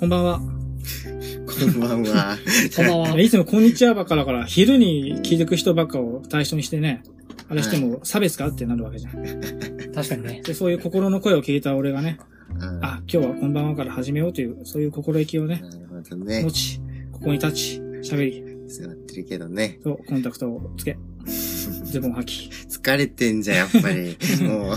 こんばんは。こんばんは。こんばんは。いつもこんにちはばっかだから、昼に聞いてく人ばっかを対象にしてね、あれしても差別かってなるわけじゃん。確かにね。で、そういう心の声を聞いた俺がね、うんあ、今日はこんばんはから始めようという、そういう心意気をね、なるほどね持。ち、ここに立ち、喋り、座ってるけどね。と、コンタクトをつけ、ズボン履き。疲れてんじゃん、やっぱり。もう、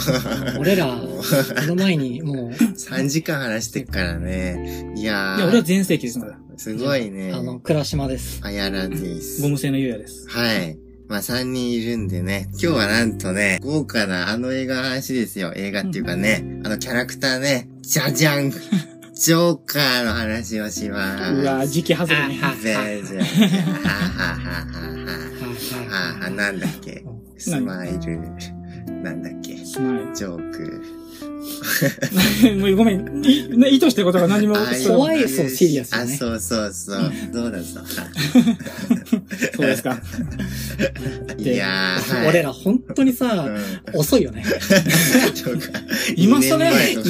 俺ら、この前にもう、3時間話してっからね。いやー。いや、俺は全盛期ですまだ。すごいね。あの、倉島です。あやらです。ゴム製のゆうやです。はい。まあ、3人いるんでね。今日はなんとね、豪華なあの映画の話ですよ。映画っていうかね、あのキャラクターね、じゃじゃんジョーカーの話をします。うわ時期外れね。あぜーぜー。ははははは。はは、なんだっけ？スマイル。なんだっけ？スマイジョーク。ル。もうごめん、意図してることが何も、怖いそうシリアスあ、そうそうそう。どうだぞ。そうですか。いや。俺ら本当にさ、うん遅いよね。ジョーカー今更二年前とか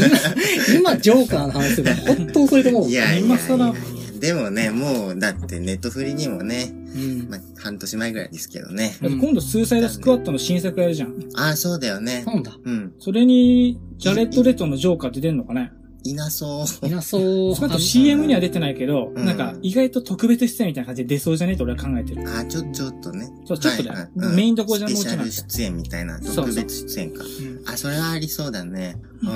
今、ジョーカーの話するの本当遅いと思う。いやいやいや今更でもね、もう、だってネットフリにもね、うん。まあ、半年前ぐらいですけどね。だって今度スーサイドスクワットの新作やるじゃん。ああ、そうだよね。そうだ。うん。それに、ジャレット・レッドのジョーカーって出るのかね？いなそう。いなそう。少なくとも CM には出てないけど、うんなんか意外と特別出演みたいな感じで出そうじゃねえと俺は考えてる。あ、ちょ、ちょっとね。そうちょっとだよはいはいうんメインどころじゃもうスペシャちょいなんル出演みたいな。そうそう特別出演か。うんあ、それはありそうだね。うん。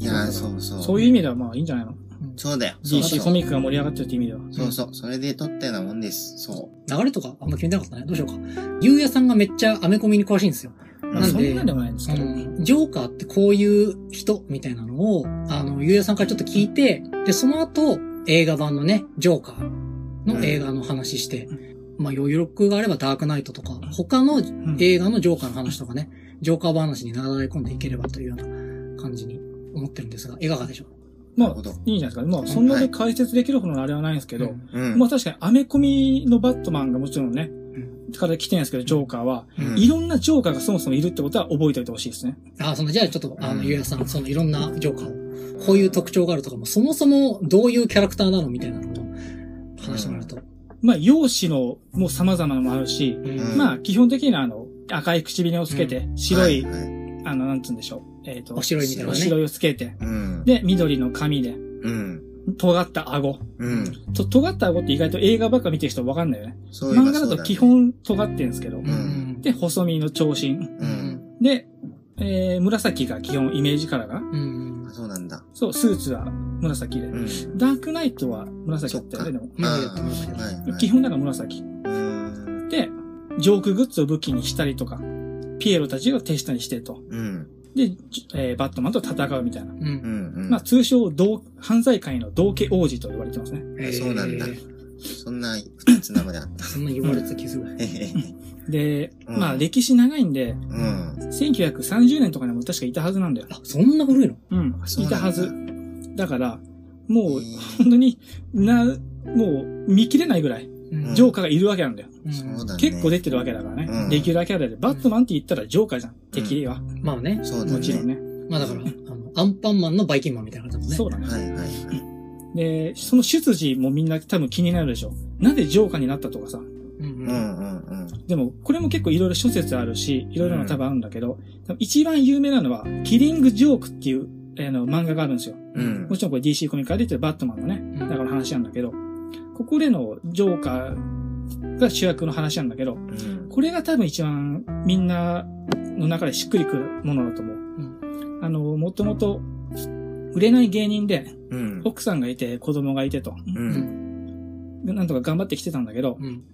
いやー、そうそう。そういう意味ではまあいいんじゃないの？そうだよ。そうそうコミックが盛り上がってるって意味では。そうそう。それで撮ったようなもんです。そ流れとかあんま決めてなかったね。どうしようか。ゆうやさんがめっちゃアメコミに詳しいんですよ。う。まあなんでそんなんでもないんですけど。うんジョーカーってこういう人みたいなのを、あの、ゆうやさんからちょっと聞いて、で、その後、映画版のね、ジョーカーの映画の話して、まあ余力があればダークナイトとか、他のうん映画のジョーカーの話とかね、ジョーカー話に流れ込んでいければというような感じに思ってるんですが、いかがでしょまあいいんじゃないですか。まあ、そんなで解説できるほどのあれはないんですけうど、うん。まあ確かにアメコミのバットマンがもちろんね、うん。から来てるんですけど、ジョーカーは、うん。いろんなジョーカーがそもそもいるってことは覚えておいてほしいですね。あ、その、じゃあちょっと、あの、うん。ゆうやさん、そのいろんなジョーカーを、こういう特徴があるとかも、そもそもどういうキャラクターなのみたいなのを話してもらうと。まあ、容姿のもう様々なのもあるし、うん。まあ、基本的にはあの、赤い唇をつけて、白い、ははあの、なんつうんでしょう。えっ、と、お白いみたいなね。お白いをつけて、うん。で、緑の髪で、うん。尖った顎。うん。と、尖った顎って意外と映画ばっか見てる人わかんないよね。そう漫画だと基本尖ってるんですけど。うんうん。で、細身の長身。うん。で、えー、紫が基本イメージカラーが。うんあ、。そうなんだ。そう、スーツは紫で。うん。ダークナイトは紫だったよね、でも。基本だから紫。うん。で、ジョークグッズを武器にしたりとか、ピエロたちを手下にしてと。うん。で、じえーバットマンと戦うみたいな。う。うんん。うん。まあ、通称、同、犯罪界の道家王子と言われてますね。えーそうなんだそんな二つ名まであった。そんな言われてた気する。で、うんまあ、歴史長いんで、うん。1930年とかにも確かいたはずなんだよ。あ、そんな古いの？うん、いたはず。だから、もう本当にな、もう、見切れないぐらい、うんジョーカーがいるわけなんだよ。だね。結構出てるわけだからね。うんレギュラーキャラで、バットマンって言ったらジョーカーじゃん。敵は。まあね。そうだね。もちろんね。まあだから、あの、アンパンマンのバイキンマンみたいな感じだもんね。そうだね。はいはいはい。で、その出自もみんな多分気になるでしょ。なんでジョーカーになったとかさ。うんうん。うんうんうん。でも、これも結構いろいろ諸説あるし、いろいろな多分あるんだけど、多分一番有名なのは、キリング・ジョークっていう、あの、漫画があるんですよ。うんもちろんこれ DC コミックから出てるバットマンのね、うんだから話なんだけど、ここでのジョーカーが主役の話なんだけど、うん。これが多分一番みんなの中でしっくりくるものだと思う。あの、もともと、売れない芸人で、うん。奥さんがいて子供がいてと、う。うんん。なんとか頑張ってきてたんだけど、うん。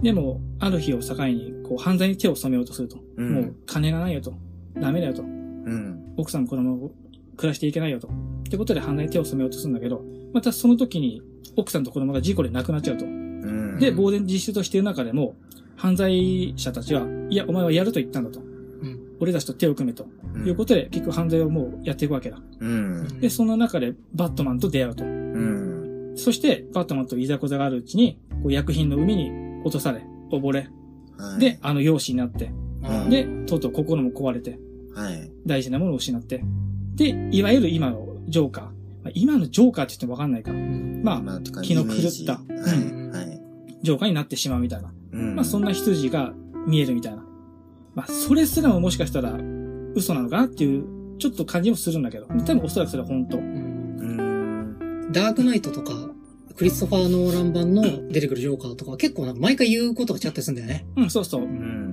でも、ある日を境に、こう、犯罪に手を染めようとすると。うんもう、金がないよと。ダメだよと。うん。奥さんも子供も暮らしていけないよと。ってことで犯罪に手を染めようとするんだけど、またその時に、奥さんと子供が事故で亡くなっちゃうと。うん。で、呆然自失としている中でも、犯罪者たちは、いや、お前はやると言ったんだと。うん。俺たちと手を組めと。いうことで、結局犯罪をもうやっていくわけだ。うん。で、その中でバットマンと出会うと。うん。そして、バットマンといざこざがあるうちに、こう薬品の海に落とされ、溺れ、はい。で、、あの容姿になって、うんで、とうとう心も壊れて、はい。大事なものを失って、で、いわゆる今のジョーカー、ままあ今のジョーカーって言ってもわかんないか。うんまあ、まあ、とか気の狂ったうんはい、はい。ジョーカーになってしまうみたいな。うんまあそんな羊が見えるみたいな。まあそれすらももしかしたら嘘なのかなっていう、ちょっと感じもするんだけど。多分おそらくそれは本当。うんうん。ダークナイトとか、クリストファー・ノーラン版の出てくるジョーカーとかは結構なんか毎回言うことが違ったりするんだよね。うん、そうそうう。ん。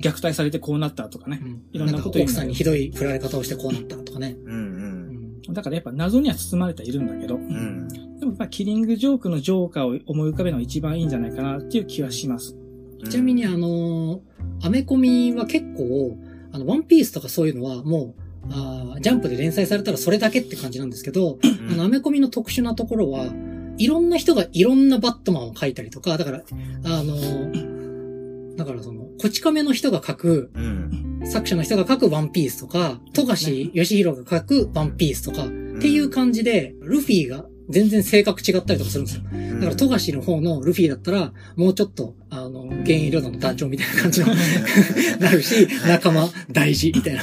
虐待されてこうなったとかねう。んいろんなこと言うんだけど奥さんにひどい振られ方をしてこうなったとかね。うん。う。うんんだからやっぱ謎には包まれてはいるんだけど。うん。でもまあキリングジョークのジョーカーを思い浮かべるのが一番いいんじゃないかなっていう気はします。ちなみにあのーアメコミは結構、あの、ワンピースとかそういうのはもう、あージャンプで連載されたらそれだけって感じなんですけど、あの、アメコミの特殊なところは、いろんな人がいろんなバットマンを描いたりとか、だから、あのーだからその、こち亀の人が描く、うん。作者の人が描くワンピースとか、富樫義弘が描くワンピースとか、っていう感じで、ルフィが全然性格違ったりとかするんですよ。だから、富樫の方のルフィだったら、もうちょっと、あの、現役領団の団長みたいな感じの なるし、仲間大事みたいな。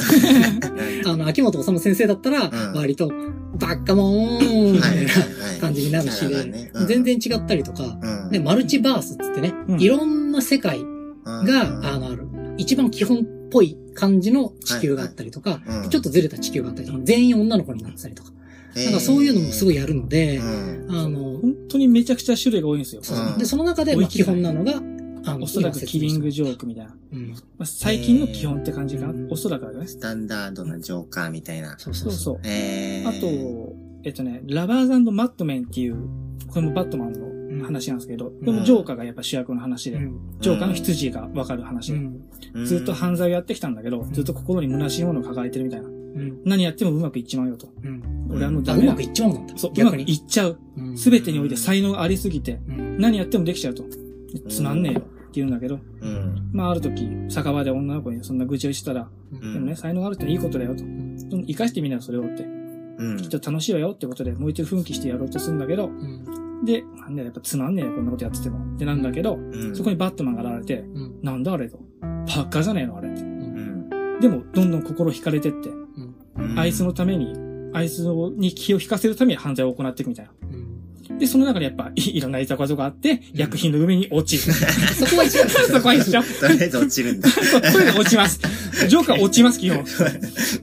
あの、秋元治先生だったらうん、割と、バッカモーンみたいなはい感じになるし全然違ったりとか、うん。で、マルチバースっつってね、うん。いろんな世界が、あの、ある。一番基本っぽい感じの地球があったりとか、うんうんちょっとずれた地球があったりとか、全員女の子になってたりとか、なんかそういうのもすごいやるので、うんあの、本当にめちゃくちゃ種類が多いんですよ。うんで、その中で、まあ、基本なのが、あの、おそらくキリングジョョークみたいな。うん。まあ、最近の基本って感じかな。うんおそらくだけどね。スタンダードなジョーカーみたいな。そうそううそうう。えー、あと、えっとね、ラバーズマットメンっていう、これもバットマンの話なんですけど、これもジョーカーがやっぱ主役の話で、うん。ジョーカーの羊がわかる話で、うん。ずっと犯罪をやってきたんだけど、ずっと心に虚しいものを抱えてるみたいな。うん。何やってもうまくいっちまうよと。うん。俺はもうあ、ダメだうまく。いっちまうんだ。そう、うまくい。っちゃう。うんすべてにおいて才能がありすぎて、うん何やってもできちゃうと。つまんねえよって言うんだけど、うん。まあある時、酒場で女の子にそんな愚痴をしたら、うんでもね、才能があるっていいことだよと。生かしてみなよ、それをって。うん。きっと楽しいわよってことで、もう一度奮起してやろうとするんだけど、うん。で、なんだよやっぱつまんねえよ、こんなことやってても。ってなんだけど、うんそこにバットマンが現れて、うん。なんだあれと。パッカーじゃねえのあれって。うん。でも、どんどん心惹かれてって、うんあいつのために、あいつに気を引かせるために犯罪を行っていくみたいな。うんで、その中にやっぱ、い いろんないざこざがあって、薬品の上に落ちる。そこは一番 そこは一緒。とりあえず落ちるんだ。そうこれで落ちます。ジョーカー落ちます、基本。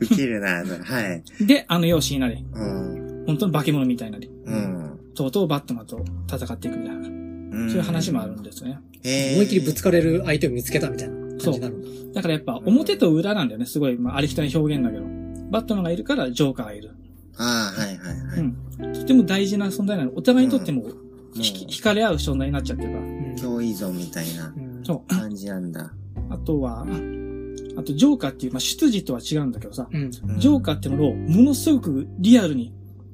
ウケるな、はい。で、あの容姿になり、うん。本当の化け物みたいになり、うん。とうとうバットマンと戦っていくみたいな、うんそういう話もあるんですね。えー思いっきりぶつかれる相手を見つけたみたいな感じになるんだ。だからやっぱ、表と裏なんだよね。すごい、まあ、ありきたりな表現だけど。バットマンがいるから、ジョーカーがいる。ああ、はいはいはい。うん。とても大事な存在なの。お互いにとっても、惹かれ合う存在になっちゃってるから。うん共依存みたいな。感じなんだ。あとは、あと、ジョーカーっていう、まあ、出自とは違うんだけどさ、うん。うんジョーカーってものをものすごくリアルに、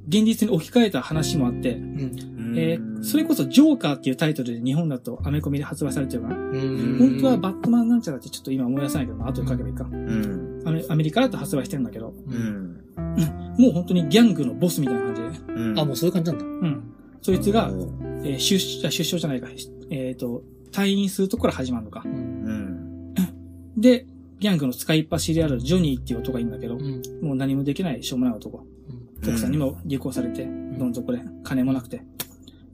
現実に置き換えた話もあって、うん。えーそれこそジョーカーっていうタイトルで日本だとアメコミで発売されてるかな。うん本当はバットマンなんちゃらってちょっと今思い出せないけど、まあ、後で書けばいいか。うん。アメアメリカだと発売してるんだけど、う。うんん。もう本当にギャングのボスみたいな感じで、うん。あ、もうそういう感じなんだ。うん。そいつが、おえー出所、あ出所じゃないか、えっ、と、退院するとこから始まるのかう。ん。うん。で、ギャングの使いっ走りであるジョニーっていう男がいるんだけど、うん。もう何もできないしょうもない男。奥さんにも離婚されて、どん底で、金もなくて。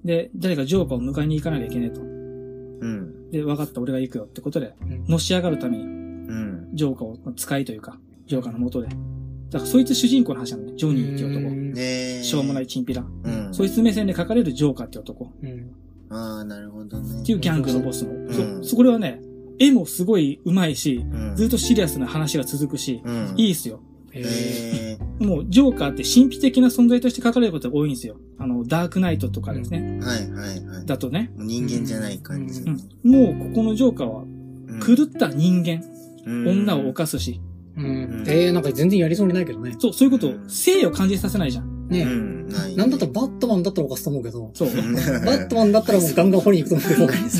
で、誰かジョーカーを迎えに行かなきゃいけねえと。うん。で、分かった、俺が行くよってことで、うんのし上がるために、うん。ジョーカーを使いというか、ジョーカーの元で。だからそいつ主人公の話なのね、ジョニーっていう男。しょうもないチンピラ。うん。そいつ目線で書かれるジョーカーって男。うん。ああ、なるほどね。っていうギャングのボスの。んそ、そこれはね、絵もすごい上手いし、うん。ずっとシリアスな話が続くし、うん。いいっすよ。へえ。えもう、ジョーカーって神秘的な存在として書かれることが多いんですよ。あの、ダークナイトとかですね。ー。はいはいはい。だとね。人間じゃない感じ。うん。もう、ここのジョーカーは、うん狂った人間、うん女を犯すし、うん。ええ、なんか全然やりそうにないけどね。そう、そういうこと性を感じさせないじゃん。ねうん。な。なんだったらバットマンだったら犯すと思うけど、そう。うんバットマンだったらもうガンガン掘りに行くと思うけど、は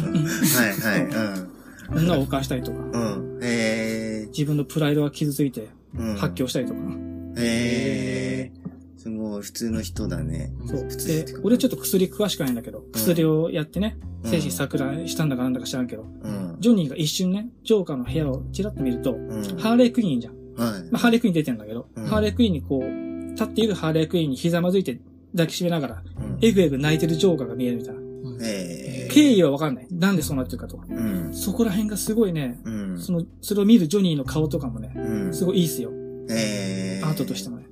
いはい。女を犯したりとか、うん。うん。へ自分のプライドが傷ついてえ。うん。発狂したりとか。へえ。すごい、普通の人だね。そう。普通で、俺ちょっと薬詳しくないんだけど、薬をやってね、うん精神錯乱したんだかなんだか知らんけど、うん。ジョニーが一瞬ね、ジョーカーの部屋をチラッと見ると、うん。ハーレークイーンじゃん。はい。まあ、ハーレークイーン出てんだけど、うんハーレークイーンにこう、立っているハーレークイーンにひざまずいて、抱きしめながら、うん。エグエグ泣いてるジョーカーが見えるみたいな。うんえ経緯はわかんない。なんでそうなってるかとか。えうん。そこら辺がすごいね、うん。その、それを見るジョニーの顔とかもね、うん。すごいいいっすよ。ええアートとしてもね。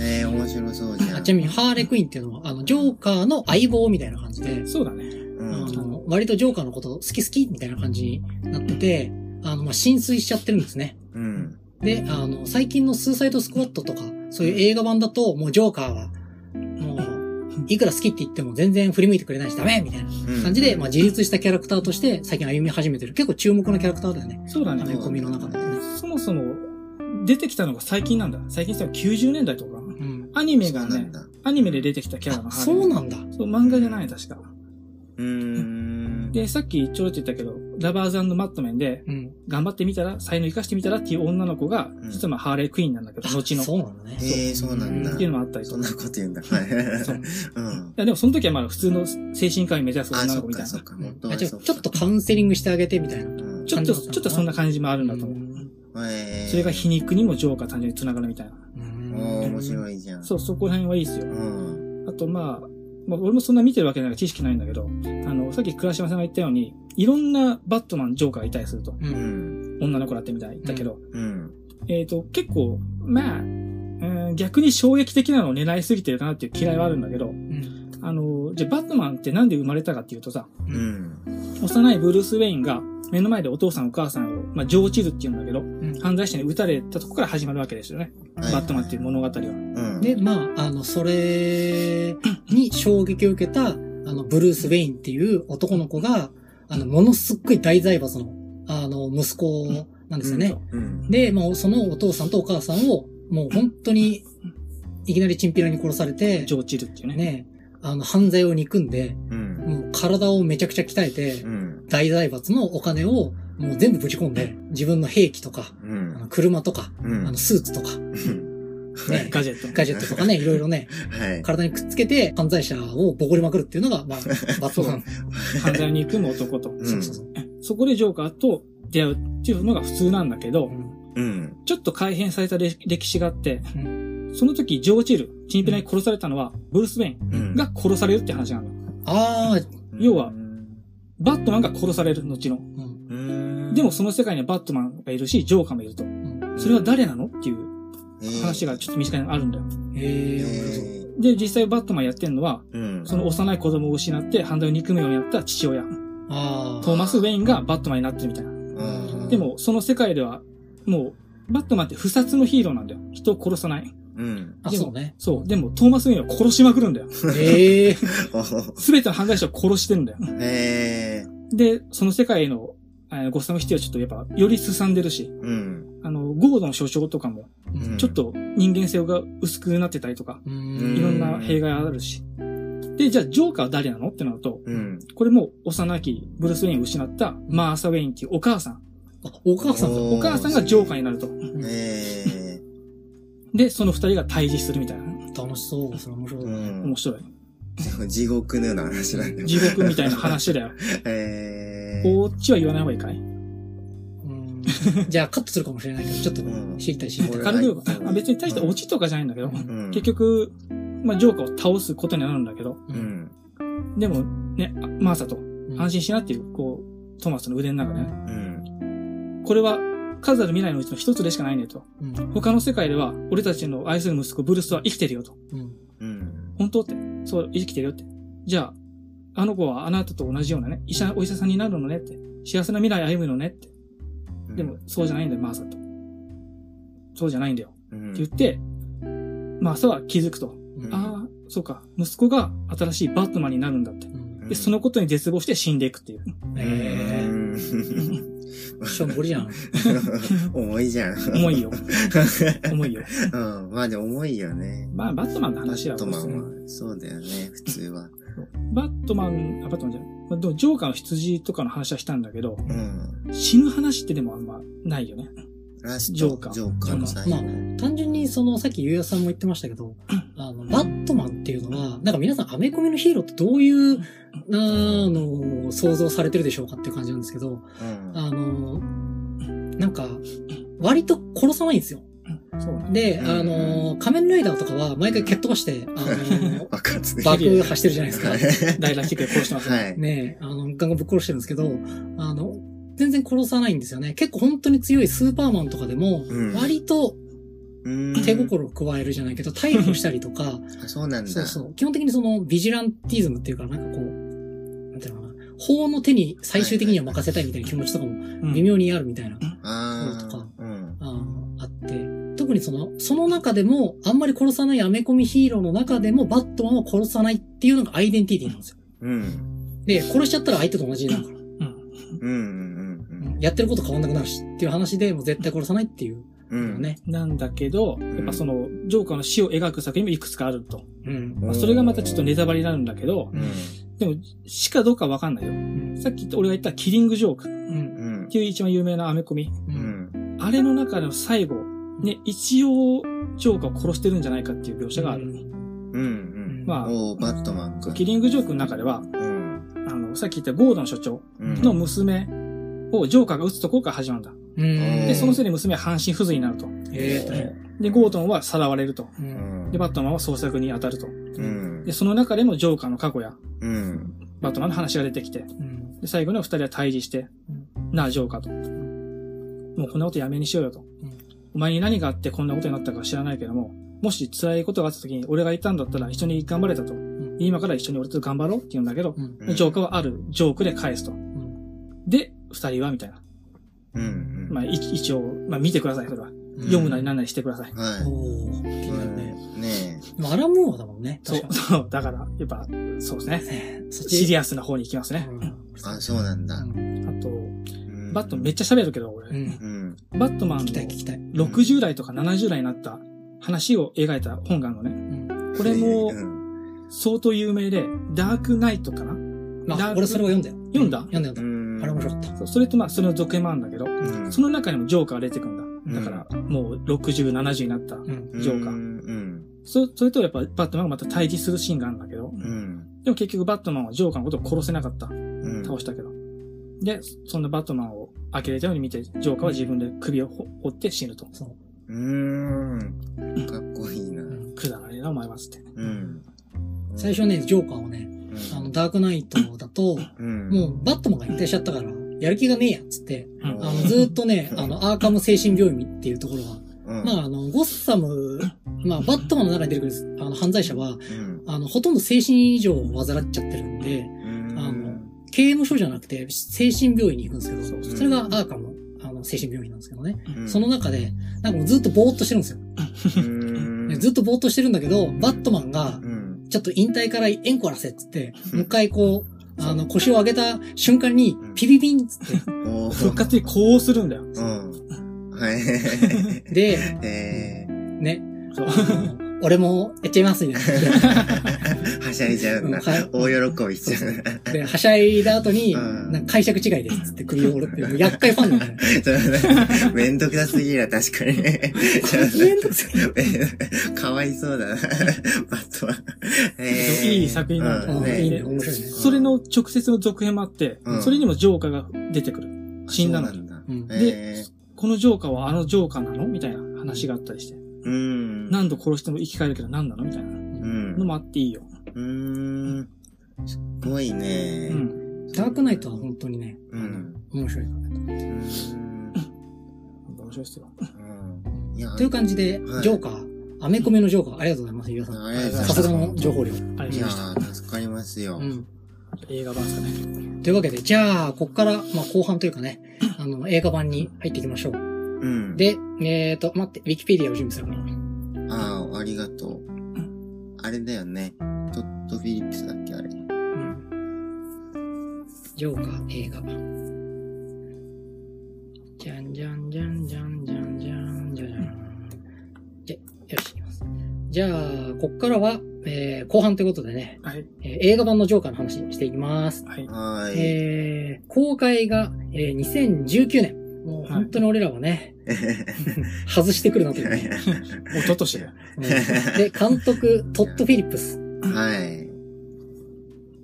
ええ面白そうじゃん。あちなみに、ハーレクイーンっていうのは、あの、ジョーカーの相棒みたいな感じで、そうだね。うん。あの、割とジョーカーのこと好き好きみたいな感じになってて、あの、まあ、浸水しちゃってるんですね。うん。で、あの、最近のスーサイドスクワットとか、そういう映画版だと、もうジョーカーは、もう、いくら好きって言っても全然振り向いてくれないしダメみたいな感じで、まあ、自立したキャラクターとして最近歩み始めてる。結構注目のキャラクターだよね。そうだねアメ。コミの中でね。そもそも、出てきたのが最近なんだ。最近さ、90年代とか。うん。アニメがね。アニメで出てきたキャラのそうなんだ。そう、漫画じゃない、確か。うーん。で、さっきちょろっと言ったけど、ラバーズマットメンで、うん。頑張ってみたら、才能生かしてみたらっていう女の子が、ん実はまあハーレークイーンなんだけど、後の。そうなんだね。ええそうなんだ。っていうのもあったりとか。そんないこと言うんだ。はい。そう うん。や、でもその時はまあ普通の精神科医目指すあ、女その子みたいなっかそっ。か。そっかちょっとカウンセリングしてあげてみたいな。うんちょっと、ちょっとそんな感じもあるんだと思う。ええそれが皮肉にもジョーカー単純に繋がるみたいな。うんおー、面白いじゃん。そう、そこら辺はいいですよ。うん。あとまあ、まあ、俺もそんな見てるわけじゃないから知識ないんだけど、あの、さっき倉島さんが言ったように、いろんなバットマン、ジョーカーがいたりすると。う。うんん。女の子だってみたいだけど、うん。えっ、と、結構、まあ、うん逆に衝撃的なのを狙いすぎてるかなっていう嫌いはあるんだけど、うん。あの、じゃあバットマンってなんで生まれたかっていうとさ、うん。幼いブルース・ウェインが目の前でお父さんお母さんを、まあ、ジョーチルっていうんだけど、うん犯罪者に撃たれたとこから始まるわけですよね。はいバットマンっていう物語は。うん。で、まあ、あの、それに衝撃を受けた、あの、ブルース・ウェインっていう男の子が、あの、ものすっごい大財閥の、あの、息子なんですよね。うん。で、もうそのお父さんとお母さんを、もう本当に、いきなりチンピラに殺されて、ジョーチルっていうね。ね、あの、犯罪を憎んで、うん。もう体をめちゃくちゃ鍛えてう、ん。大財閥のお金をもう全部ぶち込んで、自分の兵器とか、うあのん。車とか、うんあの、スーツとか、ね、ガジェット。ガジェットとかね、いろいろね、はい。体にくっつけて犯罪者をボコりまくるっていうのが、まあ、バットマン。犯罪に行くも男と。んそうそうそう。そこでジョーカーと出会うっていうのが普通なんだけど、うん。ちょっと改変された歴歴史があって、うその時ジョーチル、チンピラに殺されたのは、ブルース・ウェインうん。が殺されるって話なの。ああ、要はバットマンが殺される、後の。でもその世界にはバットマンがいるし、ジョーカーもいると。それは誰なの？っていう話がちょっと身近にあるんだよ。ええ面白そう。えで、実際バットマンやってんのは。その幼い子供を失って犯罪を憎むようになった父親。トーマス・ウェインがバットマンになってるみたいな。うんで、も、その世界では、もう、バットマンって不殺のヒーローなんだよ。人を殺さない。うん。あ、そうね。そう。でも、トーマス・ウェインは殺しまくるんだよ。ええおすべての犯罪者を殺してるんだよ。えで、その世界への、えーゴッサムシティはちょっとやっぱ、よりすんでるし、ー。うん。あの、ゴードの所長とかも、うんちょっと人間性が薄くなってたりとか、ううんいろんな弊害あるし。で、じゃあ、ジョーカーは誰なのってなると、うん。これも幼きブルース・ウェインを失ったマーサ・ウェインっていうお母さん。あ、お母さんだ。おお母さんがジョーカーになると。えで、その二人が対峙するみたいな。楽しそう。それ面白ー。そうう。ん面。白い。地獄のような話なんだよ。地獄みたいな話だよ。えー。こっちは言わない方がいいかい？うんじゃあカットするかもしれないけど、ちょっとうん知りたい知りたい。俺軽くはいあ別に大したオチとかじゃないんだけど、うん。結局、まあ、ジョーカーを倒すことになるんだけど。でもね、あマーサとうん安心しなっていう、こう、トマスの腕の中でね、うん。これは数ある未来のうちの一つでしかないねと。うん。他の世界では、俺たちの愛する息子ブルースは生きてるよと。本当って。そう、生きてるよって。じゃあ、あの子はあなたと同じようなね、医者、お医者さんになるのねって。幸せな未来歩むのねって。でも、そうじゃないんだよ、マーサと。そうじゃないんだよ。うん、って言って、マーサは気づくと。うんああ、そうか。息子が新しいバットマンになるんだって。うんで、そのことに絶望して死んでいくっていう。えうん。えしょんぼりじゃん。重いじゃん。重いよ。重いよ。うん。まあでも重いよね。まあ、バットマンの話はバットマンは、そうだよね、普通は。バットマン、あ、バットマンじゃない。まあでも、ジョーカーの羊とかの話はしたんだけど、うん。死ぬ話ってでもあんまないよね。ジョーカージョーカーの最後。まあ、単純にその、さっきゆうやさんも言ってましたけど、あの、バットマンっていうのは、なんか皆さんアメコミのヒーローってどういう、あの、想像されてるでしょうかっていう感じなんですけど、うん。あの、なんか、割と殺さないんですよ。そうね。で、うんあのー仮面ライダーとかは毎回蹴っ飛ばして、あのー 爆破してるじゃないですか。ダイラキックで殺してますね。はい。ねえ、あの、ガンガンぶっ殺してるんですけど、あの、全然殺さないんですよね。結構本当に強いスーパーマンとかでもうん、割とうん手心を加えるじゃないけど、逮捕したりとか、あ そうなんだ。そうそう。基本的にそのビジランティズムっていうか、なんかこう、なんていうのかな。法の手に最終的には任せたいみたいな気持ちとかもうん微妙にあるみたいな、あとか特にその、その中でも、あんまり殺さないアメコミヒーローの中でも、バットマンを殺さないっていうのがアイデンティティなんですよ。うん。で、殺しちゃったら相手と同じになるから。うん。うん。うん。やってること変わんなくなるしっていう話で、もう絶対殺さないっていううん。なんだけど、やっぱその、ジョーカーの死を描く作品もいくつかあると。うん。まあ、それがまたちょっとネタバレになるんだけど、うん。でも、死かどうかわかんないよ。うん。さっき言った、俺が言ったキリングジョークっうん。うん。ていう一番有名なアメコミ。う。うんん。あれの中の最後、ね、一応、ジョーカーを殺してるんじゃないかっていう描写がある。うん。まあ、おー、バットマンか。キリングジョークの中では、うん。あの、さっき言ったゴードン所長うん。の娘をジョーカーが撃つところから始まるんだ。うん。でで、そのせいで娘は半身不随になると。ええで、ゴードンはさらわれると。う。うんん。で、バットマンは捜索に当たると。うんで、。その中でもジョーカーの過去や、うん。バットマンの話が出てきて、うん。で、最後には二人は対峙して、なあ、ジョーカーと。もうこんなことやめにしようよと。うんお前に何があってこんなことになったか知らないけども、もし辛いことがあった時に俺がいたんだったら一緒に頑張れたと。ん今から一緒に俺と頑張ろうって言うんだけど、うん。うんジョーカーはあるジョークで返すと。うん。で、二人はみたいな。うん。まあ、い一応、まあ見てください、それは。読むなりなんなりしてください。はい。おー、気になるね。ねでもアランムーアだもんね。そうそう。だから、やっぱ、そうですね。にね。そっシリアスな方に行きますね。うんあ、そうなんだ。バットめっちゃ喋るけど、俺。うん。うん。バットマンの聞きたい聞きたい。60代とか70代になった話を描いた本があるのね。うん。これもうん相当有名で、ダークナイトかな？まあ、俺それは読んだよ。読んだ？読んだ読うんん。だ。あれ面白かった。それとまあ、それの続編もあるんだけど、うんその中にもジョーカーが出てくるんだ。だから、もう60、70になった。うん。ジョーカーうん。そそれとやっぱバットマンがまた対峙するシーンがあるんだけど、うん。でも結局バットマンはジョーカーのことを殺せなかった。うん。倒したけど。で、そんなバットマンを呆れたように見て、ジョーカーは自分で首をほ折って死ぬと。そう。うーん。かっこいいな。うんくだらねえな、お前はつって。うん。最初ね、ジョーカーをね、あの、ダークナイトだと、うん、もう、バットマンが引退しちゃったから、やる気がねえや、つって、うんあの、ずーっとね、あの、アーカム精神病院っていうところが、うん、まあ、あの、ゴッサム、まあ、バットマンの中に出てくる、あの、犯罪者は、うん、あの、ほとんど精神異常を患っちゃってるんで、刑務所じゃなくて、精神病院に行くんですけど、それがアーカム、あの、精神病院なんですけどね。うん。その中で、なんかもうずっとぼーっとしてるんですよ。ずっとぼーっとしてるんだけど、バットマンがう、ん、ちょっと引退からエンコらせっつって、もう一回こう、あの、腰を上げた瞬間に、ピピピンっつって、復活にこうするんだよ。で、えね、そう。俺もやっちゃいますみたいー、はしゃいじゃうんだ。うんはい大喜びしちゃう。な。で、はしゃいだ後に、うんなんか解釈違いですって首を折るって厄介ファンなんだよ。めんどくさすぎるわ、確かに。めんどくさい。かわいそうだな。バットは。えいい作品なんだようんねいいね、面白いね。それの直接の続編もあって、うんそれにもジョーカーが出てくる。死んだのに。そうなんだ。うんえこのジョーカーはあのジョーカーなの？みたいな話があったりして。ー、うん。何度殺しても生き返るけど何なのみたいなうんのもあっていいよ。うーん。すっごいうね。ん。ダークナイトは本当にね、うん。面白いからね。うーん。面白いっすよ。うんいや、という感じで、はいジョーカー、アメコミのジョーカー、ありがとうございます、ゆうやさん。ありがとうございますさすがの情報量。ありがとうございました。ー、助かりますよ。うん。映画版ですかね。というわけで、じゃあ、こっから、まあ、後半というかね、あの、映画版に入っていきましょう。うん。で、えーと、待って、ウィキペディアを準備するから。ああ、ありがとう。あれだよね。トッド・フィリップスだっけあれ。うん。ジョーカー映画。じゃんじゃんじゃんじゃんじゃんじゃんじゃじゃん。じゃ、よし、いきます。じゃあ、こっからは、えー、後半ということでね、はい。えー映画版のジョーカーの話していきます。はい。はーい。えー、公開が、えー、2019年。もう本当に俺らはね、外してくるなというね。おととしだよ。うんで、監督、トッド・フィリップス、はい。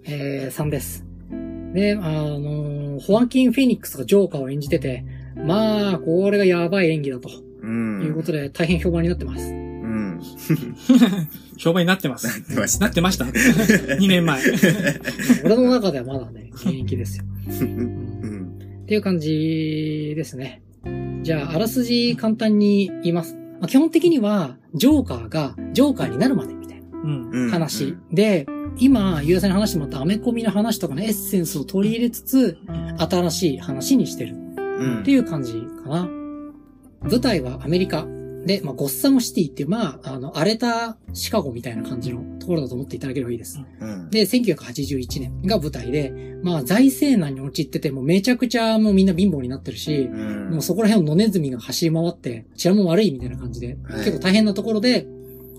えー、さんです。で、あのーホアキン・フェニックスがジョーカーを演じてて、まあ、これがやばい演技だとうん。いうことで大変評判になってます。うん。評判になってます。なってましたなってました。2年前。俺の中ではまだね、現役ですよ。ううんん。っていう感じですね。じゃあ、あらすじ簡単に言います。まあ、基本的には、ジョーカーがジョーカーになるまでみたいなうん。うん。話。で、今、ゆうやさんに話してもらったアメコミの話とかのエッセンスを取り入れつつ、新しい話にしてるうん。っていう感じかな。舞台はアメリカ。で、まあ、ゴッサムシティっていう、まあ、あの、荒れたシカゴみたいな感じのところだと思っていただければいいです。うん。で、1981年が舞台で、まあ、財政難に陥ってて、もうめちゃくちゃもうみんな貧乏になってるし、うん。もうそこら辺を野ネズミが走り回って、治安も悪いみたいな感じで、はい結構大変なところで、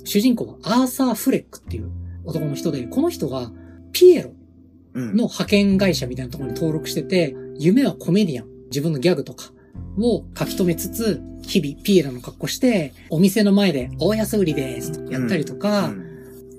主人公はアーサー・フレックっていう男の人で、この人がピエロうん。の派遣会社みたいなところに登録してて、夢はコメディアン、自分のギャグとかを書き留めつつ、日々ピエロの格好して、お店の前で大安売りですとやったりとか、うん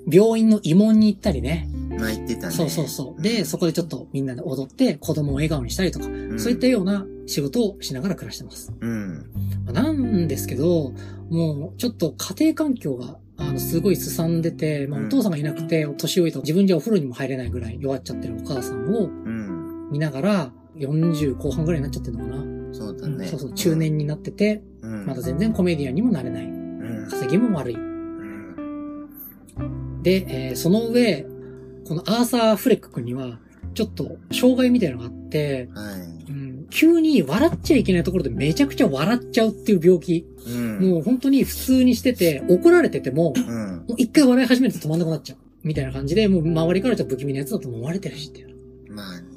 病院の慰問に行ったりね。まあ言ってたね。そうそうそう。で、そこでちょっとみんなで踊って子供を笑顔にしたりとか、うんそういったような仕事をしながら暮らしてます。うん。まあなんですけど、もうちょっと家庭環境が、あの、すごい凄んでて、まあうんお父さんがいなくて、年老いと自分じゃお風呂にも入れないぐらい弱っちゃってるお母さんをうん。見ながら、40後半ぐらいになっちゃってるのかな。そうだね。そうそう、中年になってて、うん。まだ全然コメディアンにもなれない。うん。稼ぎも悪い。うん。で、えーその上、このアーサー・フレック君には、ちょっと、障害みたいなのがあって、はい。うん、急に笑っちゃいけないところでめちゃくちゃ笑っちゃうっていう病気。うん。もう本当に普通にしてて、怒られてても、うん。もう一回笑い始めると止まんなくなっちゃう。みたいな感じで、もう周りからじゃ不気味なやつだと思われてるしっていう。まあね。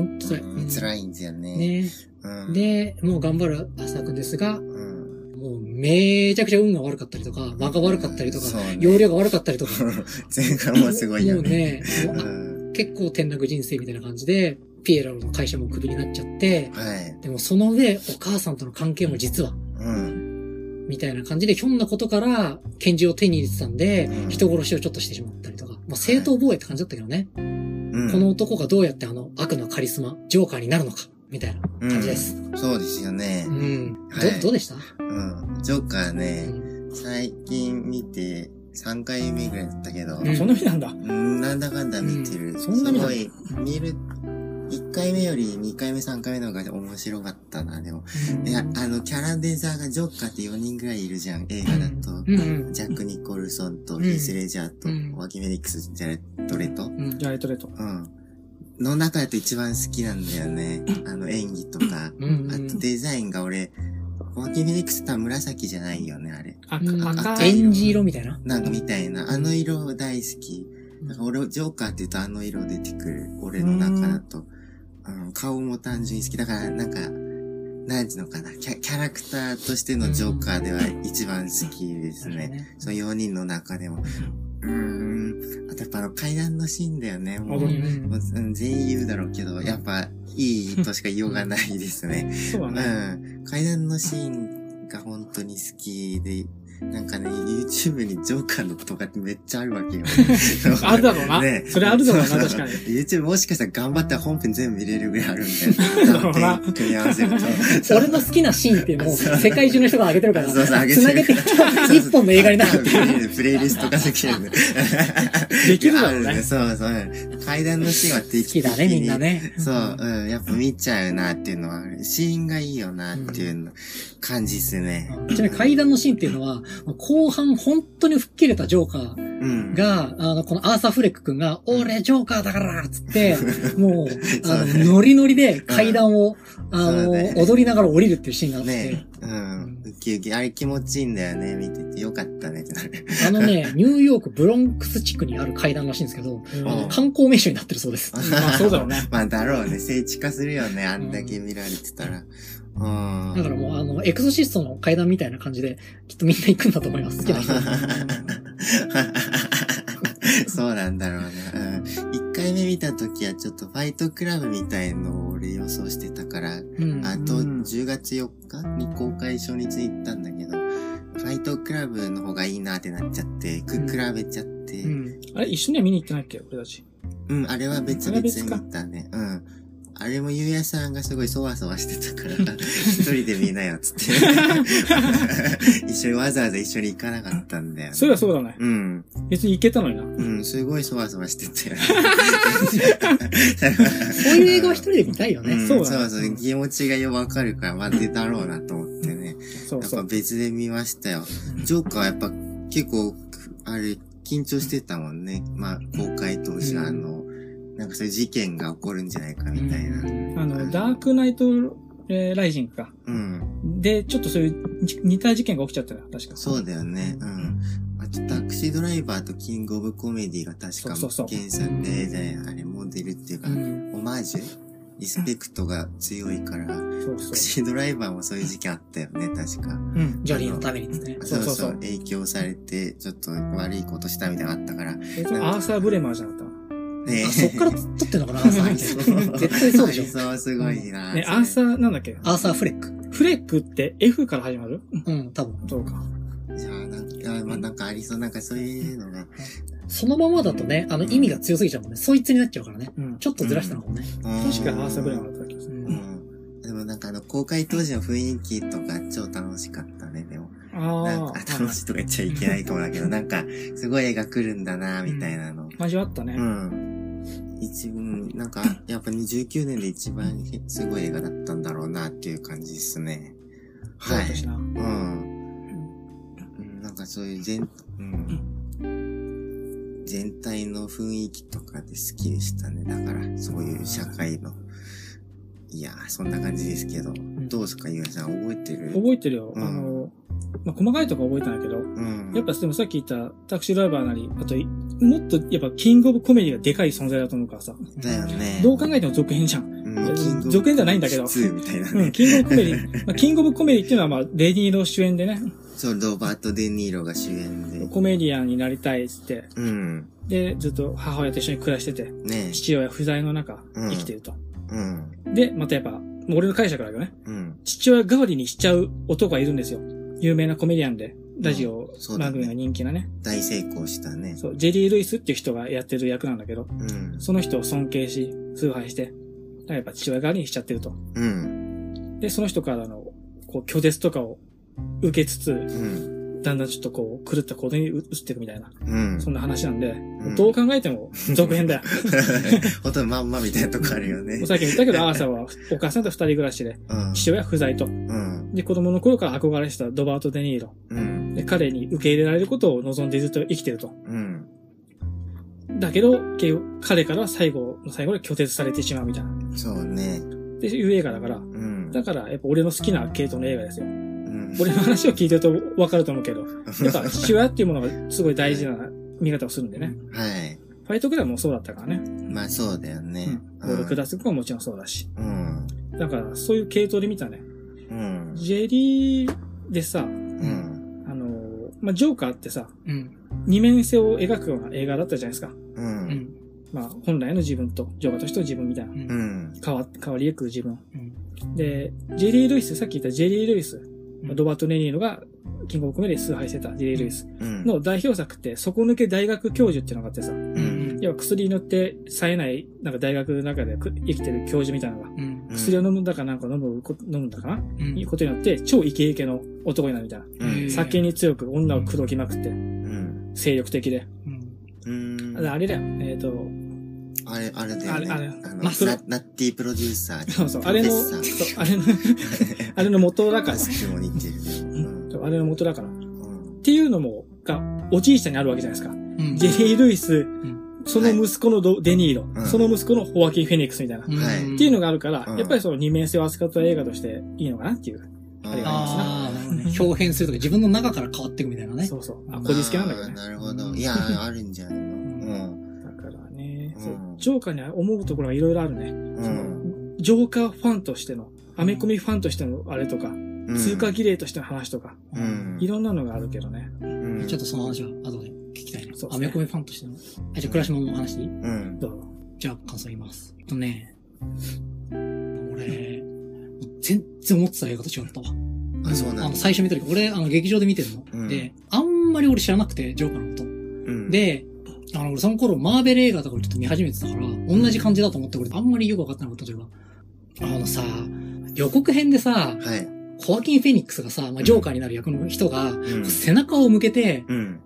うんいやーほんと辛いうん辛いんだよね。ねうん。、で、もう頑張る浅くんですが、うん。もうめちゃくちゃ運が悪かったりとか、間が悪かったりとかね、容量が悪かったりとか、前半もすごいよもうね。ね、もううん。結構転落人生みたいな感じで、ピエロの会社もクビになっちゃって、はい。でもその上、お母さんとの関係も実は、うん。みたいな感じで、ひょんなことから拳銃を手に入れてたんで、うん人殺しをちょっとしてしまったりとか、まあ正当防衛って感じだったけどね、うん。この男がどうやってあの悪のカリスマ、ジョーカーになるのか、みたいな感じです。うんそうですよねう。ん。はいど、どうでした、うん。ジョーカーうね、ん最近見て3回目ぐらいだったけど、うんそんな日なんだ。うん、なんだかんだ見てる。うんそんなにすごい、見る、1回目より2回目3回目の方が面白かったな、でも。いや、あの、キャラデザーがジョーカーって4人ぐらいいるじゃん、映画だと。うんうん。ジャック・ニコルソンと、うんヒース・レジャーと、うんワキ・フェニックス・ジャレット・レト。うんじゃあ、レトレト。うん。の中だと一番好きなんだよね。あの演技とか。うんあとデザインが俺、ワキ・フェニックスとは紫じゃないよね、あれ。赤い。エンジ色みたいな？なんかみたいな。あの色大好き。なんか俺、ジョーカーって言うとあの色出てくる。俺の中だと。うん、顔も単純に好き。だから、なんか、なんていうのかなキャ。キャラクターとしてのジョーカーでは一番好きですね。ね。その4人の中でも。うーん。あとやっぱあの階段のシーンだよね。もう、もううん全員言うだろうけど、やっぱいいとしか言いようがないですね。そうだうね。ん。階段のシーンが本当に好きで、なんかね、YouTube にジョーカーの動画ってめっちゃあるわけよ。あるだろうな。ねそれあるだろうな、確かに。YouTube もしかしたら頑張ったら本編全部見れるぐらいあるんだよ。だ組み合わせると。俺の好きなシーンっていう世界中の人が上げてるから、そうそう上げてる繋げていった一本の映画になる。プレイリスト化できるんで。できるだろうねそうそう。階段のシーンは定好期的に。きだね、みんな。ね。そう、うん、やっぱ見ちゃうなっていうのはある、シーンがいいよなっていうの、感じっすね。ちなみに階段のシーンっていうのは、後半本当に吹っ切れたジョーカーうん。が、あの、このアーサー・フレック君が、俺ジョーカーだからつって、もう、あの、ノリノリで階段を、あの、踊りながら降りるっていうシーンがあって、ねうん。ウキウキ。あれ気持ちいいんだよね。見ててよかったねってなる。あのね、ニューヨークブロンクス地区にある階段らしいんですけど、うん観光名所になってるそうです。まあそうだろうね。まあだろうね。聖地化するよね。あんだけ見られてたら。うん。だからもう、あの、エクソシストの階段みたいな感じで、きっとみんな行くんだと思います。好きな人は。そうなんだろうね。うん。一回目見た時はちょっとファイトクラブみたいのを俺予想してたから、うん。あとうん10月4日に公開初日に行ったんだけど、ファイトクラブの方がいいなってなっちゃって、く、うん比べちゃって、うん。あれ、一緒には見に行ってないっけ？俺たち。うん、あれは別々にあれ別か見たね。うん。あれもゆうやさんがすごいそわそわしてたから、一人で見なよ、つって。一緒にわざわざ一緒に行かなかったんだよ、ね。そういやそうだね。うん。別に行けたのにな。うん、すごいそわそわしてたよね。そういう映画は一人で見たいよね。うんそうだねそうそう、気持ちがよわかるから、まあ出だろうなと思ってね。やっぱそうそう。別で見ましたよ。ジョーカーはやっぱ結構、あれ、緊張してたもんね。まあ、公開当時、うんあの、なんかそういう事件が起こるんじゃないかみたいな。あの、ダークナイト、えーライジングか。うん。で、ちょっとそういうじ似た事件が起きちゃったよ、確か。そうだよね。うん。あと、タクシードライバーとキングオブコメディが確かそうそうで、であれ、モデルっていうか、うんオマージュ？リスペクトが強いから、そうそタクシードライバーもそういう時期あったよね、確か。う。うん。ジョリーのためにですね。そうそうそう影響されて、ちょっと悪いことしたみたいなのあったから。えっと、アーサー・ブレマーじゃなかっねあ、そっから撮ってんのかな、アーサーみたいな。絶対そうでしょ。そう、すごいな。た。ね、アーサー、なんだっけ？アーサー・フレック。フレックって F から始まる？うん、多分。そうか。じゃあ、なんか、まあ、なんかありそう、なんかそういうのが。そのままだとね、あの意味が強すぎちゃうもんね。そいつになっちゃうからね。うん。ちょっとずらしたのかもね。確かアーサー・ブレマーだった気がすんうん。でもなんかあの、公開当時の雰囲気とか超楽しかったね、でも。あか、あ。楽しいとか言っちゃいけないかもだけど、なんか、すごい絵が来るんだな、みたいなの。交わったねう。ん。一番、なんか、やっぱ29年で一番すごい映画だったんだろうなっていう感じですね。はい。そうん。うんなんかそういう全、うん。全体の雰囲気とかで好きでしたね。だから、そういう社会の。いやー、そんな感じですけど。どうですか、ゆうやさん、覚えてる？覚えてるよ。うんあの、まあ、細かいとこ覚えてないけど、うん。やっぱでもさっき言ったタクシードライバーなり、あと、もっとやっぱキングオブコメディがでかい存在だと思うからさ、だよね。どう考えても続編じゃん。うん、続編じゃないんだけど2みたいなうん、ね。キングオブコメディ、まあ、キングオブコメディっていうのはまあ、レディーの主演でね、そう、ロバート・デ・ニーロが主演で。コメディアンになりたいっつって、うん。で、ずっと母親と一緒に暮らしてて、ね父親不在の中、うん生きてると。うん。で、またやっぱ、俺の解釈だけどね、うん。父親代わりにしちゃう男がいるんですよ。有名なコメディアンで、ラジオ番組が人気なね。大成功したね。そう、ジェリー・ルイスっていう人がやってる役なんだけど、うん。その人を尊敬し、崇拝して、やっぱ父親代わりにしちゃってると。うん。で、その人からの、こう、拒絶とかを受けつつ、うん。だんだんちょっとこう、狂った行動に移っていくみたいな、うん。そんな話なんで、んどう考えても続編だよ。ほとんどまんまみたいなとこあるよね。さっきも言ったけど、アーサーはお母さんと二人暮らしで、うん。父親は不在と。うん。で、子供の頃から憧れてたドバート・デ・ニーロ。うん。で、彼に受け入れられることを望んでずっと生きてると。うん。だけど、け彼からは最後の最後で拒絶されてしまうみたいな。そうね。っていう映画だから、うん。だから、やっぱ俺の好きな系統の映画ですよ。うん。俺の話を聞いてるとわかると思うけど、やっぱ父親っていうものがすごい大事な見方をするんでね。はい。ファイトクラブもそうだったからね。まあそうだよね。うん。ゴール下すももちろんそうだし。うん。だから、そういう系統で見たね。うん。ジェリーでさ、うん。あのー、まあ、ジョーカーってさ、うん。二面性を描くような映画だったじゃないですか。う。うんん。まあ、本来の自分と、ジョーカーとしての自分みたいな。うんうん。変わ、変わりゆく自分。うん。で、ジェリー・ルイス、さっき言ったジェリー・ルイス、うんロバート・ネニーノが、キングオブコメディで崇拝してたジェリー・ルイスうん。の代表作って、底抜け大学教授っていうのがあってさ、うん。要は薬に乗って冴えない、なんか大学の中でく生きてる教授みたいなのが、うん。薬を飲むんだかなんか飲むこ、飲むんだかな、うんいうことによって、超イケイケの男になるみたいな。うん。酒に強く女を口説きまくって、うん。精力的で。あれあれだよ。えっ、と、あれ、あれだよね。あれあれのマスナナッティプロデューサー。そうそう、あれの、そうあれの、あれの元だから。も似てるあれの元だから。っうんていうのも、が、おじいちゃんにあるわけじゃないですか。うん。ジェリー・ルイス、んその息子のドデニーロ、うんその息子のホワキン・フェニックスみたいな。っていうのがあるから、うんやっぱりその二面性を扱った映画としていいのかなっていう。あれがああ、なるほどね。表変するとか自分の中から変わっていくみたいなね。そうそう。あ、こじつけなんだけどね。あーなるほど。いや、あるんじゃない？そうジョーカーには思うところがいろいろあるね。うん。ジョーカーファンとしての、アメコミファンとしてのあれとか、うん通過儀礼としての話とか、うん。いろんなのがあるけどね。うんちょっとその話は後で聞きたいな。そうねアメコミファンとしての。あ、じゃあ、クラシモンの話うん。どう？ぞ。じゃあ、感想言います。えっとね、俺、全然思ってた映画と違ったわ。あ、そうあの、なんだ。最初見た時、俺、あの、劇場で見てるの。うんで、あんまり俺知らなくて、ジョーカーのこと。うん、で、あの、俺その頃、マーベル映画とかをちょっと見始めてたから、同じ感じだと思って、俺、あんまりよくわかってなかったというか、あのさ、予告編でさ、はい。ホアキン・フェニックスがさ、まあ、ジョーカーになる役の人が、うん。背中を向けて、うん。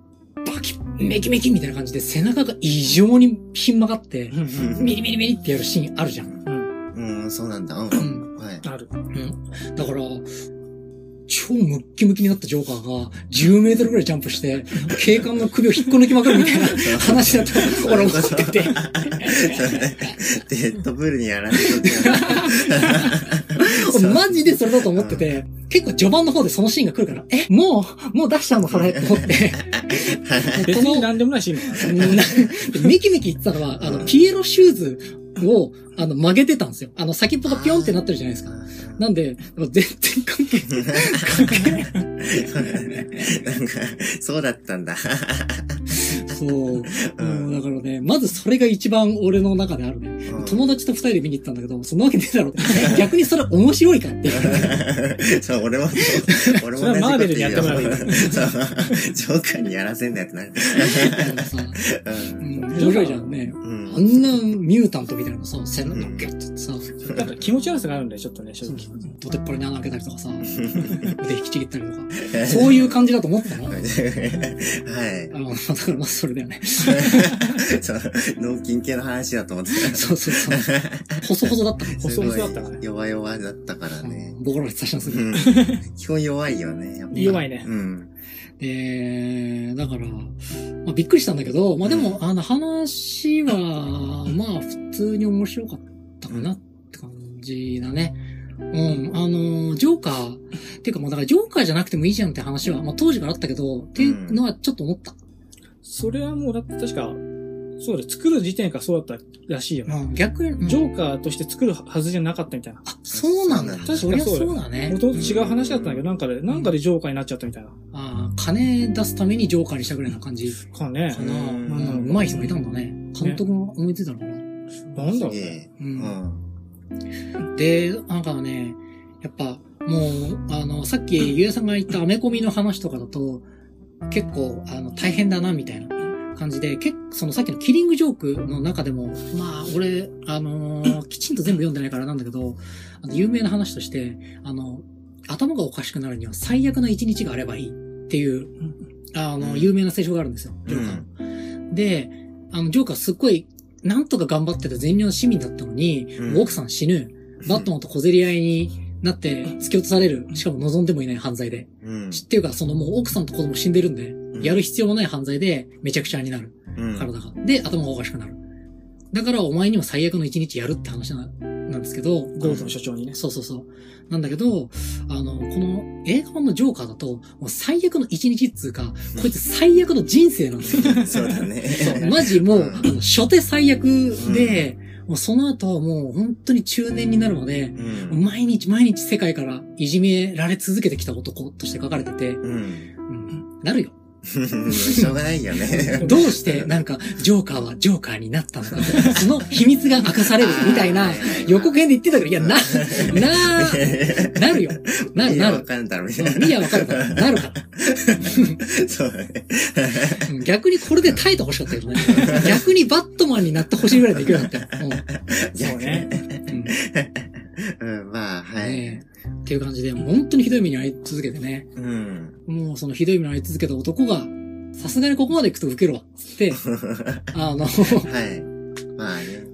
バキッ、メキメキみたいな感じで背中が異常にひん曲がってう、んミリミリミリってやるシーンあるじゃん。うん。うん、そうなんだ。う。うんん。はい。ある。うん。だから、超ムッキムキになったジョーカーが10メートルぐらいジャンプして、警官の首を引っこ抜きまくるみたいな話だと俺思ってて。デッドブルにやられて。俺マジでそれだと思ってて、結構序盤の方でそのシーンが来るから、え、もう、もう出しちゃうのそれ？って思って。別に何でもないシーンだ なメキメキ言ってたのは、あの、ピエロシューズを、あの、曲げてたんですよ。あの、先っぽがピョンってなってるじゃないですか。なんで、全然関係ない。関係ない。なんか、そうだったんだ。そう。もうだからね、まずそれが一番俺の中であるね。うん友達と二人で見に行ったんだけど、そんなわけねえだろって。逆にそれ面白いかって。そう、俺もそう、俺 もそれはマーベルにやってもらえばいいそう、ジョーカーにやらせんなよってなる。うん、面白いじゃんね。うん。あんなミュータントみたいなのさ、背中ギュッてさ、なんか気持ち悪さがあるんだよ、ちょっとね、正直。どてっぱらに穴開けたりとかさ、腕引きちぎったりとか、そういう感じだと思ってたの？はい。あの、だからまずそれだよね。そう、脳筋系の話だと思ってた。そうそうそう。細々だったの。細々だったからね弱々だったからね。ボコられてたしなすぎてうん。基本弱いよね。やっぱ弱いね。うん。で、だから、まあ、びっくりしたんだけど、まあでも、あの話は、まあ普通に面白かったかなって感じだね。うん、あの、ジョーカー、っていうかもうだからジョーカーじゃなくてもいいじゃんって話は、まあ当時からあったけど、っていうのはちょっと思った。それはもうだって確か、そうだ、作る時点からそうだったらしいよね。うん、逆に、うんジョーカーとして作るはずじゃなかったみたいな。あ、そうなんだ。確かそりゃそうだよそうだねも。ともと違う話だったんだけど、なんかで、なんかでジョーカーになっちゃったみたいな。ああ、金出すためにジョーカーにしたぐらいな感じかねか。な。うんうまい人がいたんだね。監督が思いついたのかな。なんだろうね。う。うんん。で、なんかね、やっぱ、もう、あの、さっき、ゆうやさんが言ったアメコミの話とかだと、結構、あの、大変だな、みたいな感じで、結構、そのさっきのキリングジョークの中でも、まあ、俺、あのーきちんと全部読んでないからなんだけど、あの、有名な話として、あの、頭がおかしくなるには最悪な一日があればいいっていう、あの、有名な聖書があるんですよ、ジョーカーの。で、あの、ジョーカーすっごい、なんとか頑張ってた全量の市民だったのに、うん奥さん死ぬ。バットマンと小競り合いになって突き落とされる。しかも望んでもいない犯罪で。うん。っていうか、そのもう奥さんと子供死んでるんで、んやる必要もない犯罪でめちゃくちゃになる。うん。体が。で、頭がおかしくなる。だからお前にも最悪の一日やるって話ななんですけど、ゴーズの所長にね。そうそうそう。なんだけど、あの、この映画版のジョーカーだと、もう最悪の一日っつうか、こいつ最悪の人生なんですよ。そうだね。そうマジもう、うんあの初手最悪で、もうその後はもう本当に中年になるまで、うん。毎日毎日世界からいじめられ続けてきた男として書かれてて、うん。うん、なるよ。しょうがないよね。どうしてなんかジョーカーはジョーカーになったのか、その秘密が明かされるみたいな予告編で言ってたけど、いや、な、な、なるよ。なるなる。わかんだろ、みたいうん見りゃわかるから、なるから。な。そうだね。うん逆にこれで耐えてほしかったけどね。逆にバットマンになってほしいぐらいの勢いだったよ。そうね。うんうんうん、まあ、はい。ねえっていう感じで、本当にひどい目に遭い続けてね。うん。もうそのひどい目に遭い続けた男が、さすがにここまで行くと受けるわ。つって、あの、はい。まあね。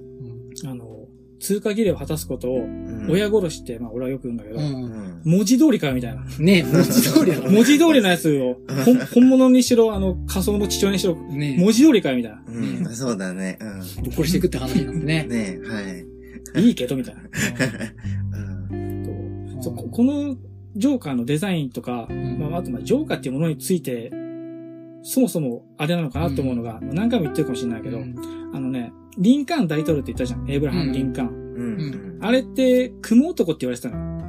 あの、通過儀礼を果たすことを、うん親殺しって、まあ俺はよく言うんだけど、う。うんん。文字通りかよみたいな。ねえ、文字通り。文字通りのやつを、本物にしろ、あの、仮想の父親にしろ、ねえ、文字通りかよみたいな。うん。そうだね。うぶっ殺していくって話になってねん。。ねはい。いいけど、みたいな。うん。とそうここのジョーカーのデザインとか、んまあ、あと、まあ、ジョーカーっていうものについて、そもそもあれなのかなって思うのが、何回も言ってるかもしれないけど、うんあのね、リンカーン大統領って言ったじゃん。エイブラハム・リンカーン。うん。あれって、雲男って言われてたの？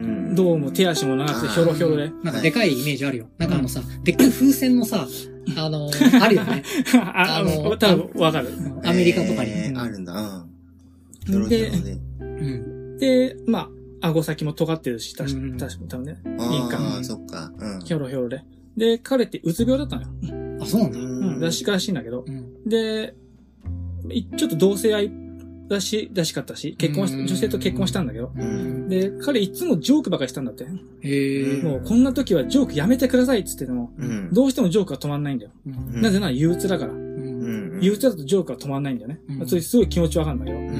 うん。どうも手足も長くてひょろひょろで。なんかでかいイメージあるよ。なんかあのさ、でっかい風船のさ、あの、あるよね。あ、ああのの、多分わかる。アメリカとかに。えーあるんだ。で。うん。で、まあ、顎先も尖ってるし、確かうん確か多分ね。ああ、そっか。うん。ひょろひょろで。で、彼ってうつ病だったのよ。あ、そうなんだ。うん、らしいらしいんだけど。うん。で、いちょっと同性愛っらし、らしかったし、結婚しうん女性と結婚したんだけど。うん。で、彼いつもジョークばかりしたんだって。へえ。もうこんな時はジョークやめてくださいって言ってても、うん。どうしてもジョークが止まんないんだよ。なぜなら憂鬱だから。うんうん。憂鬱だとジョークが止まんないんだよね。うんそれすごい気持ちわかるんだけど。っうんう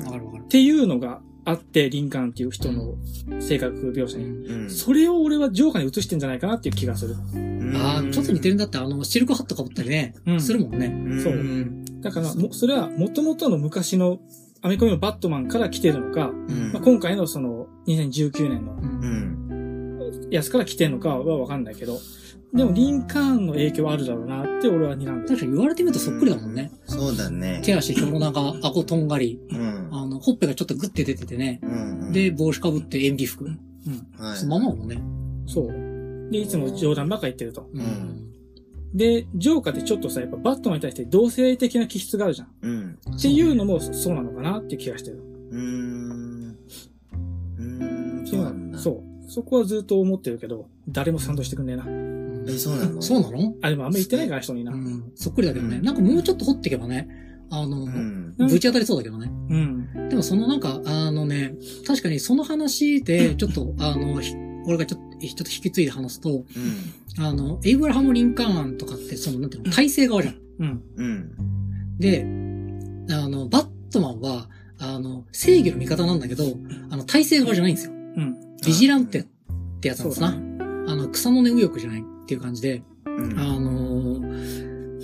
んわかるわかる。ていうのがあって、リンカーンっていう人の性格描写に。うん。それを俺はジョーカーに映してんじゃないかなっていう気がする。うんああ、ちょっと似てるんだって、あの、シルクハット被ったりね、うんするもんね。うんそううん。だから、も、それは元々の昔のアメコミのバットマンから来てるのか、うんまあ、今回のその2019年のうん。やつから来てるのかはわかんないけど、でもリンカーンの影響はあるだろうなって俺は睨んでる。確かに言われてみるとそっくりだもんね。そうだね。手足、ひょろ長、顎とんがり、うん。あの、ほっぺがちょっとグッて出ててね。うん。で、、帽子かぶって塩ビ服。うん。はい。そのままだもんね。そう。で、いつも冗談ばっか言ってると。うん。で、ジョーカーってちょっとさ、やっぱバットマンに対して同性的な気質があるじゃん。うん。っていうのもそそうなのかなっていう気がしてる。うーん。うーん。そうなんだ。そう。そこはずっと思ってるけど、誰も賛同してくんねえな。え、そうなの？そうなの？あ、でもあんま言ってないから人にな。ううん。ん。そっくりだけどね。うんなんかもうちょっと掘っていけばね、あの、うん。うんぶち当たりそうだけどね。うん。でもそのなんか、あのね、確かにその話で、ちょっと、あの、ひ俺がちょっと、ちょっと引き継いで話すと、うん。あの、エイブラハム・リンカーンとかって、その、なんていうの、体制側じゃん。うん。うん。で、あの、バットマンは、あの、正義の味方なんだけど、あの、体制側じゃないんですよ。うん。ビジランテってやつなんですな。あの、草の根右翼じゃないっていう感じで、うん。あの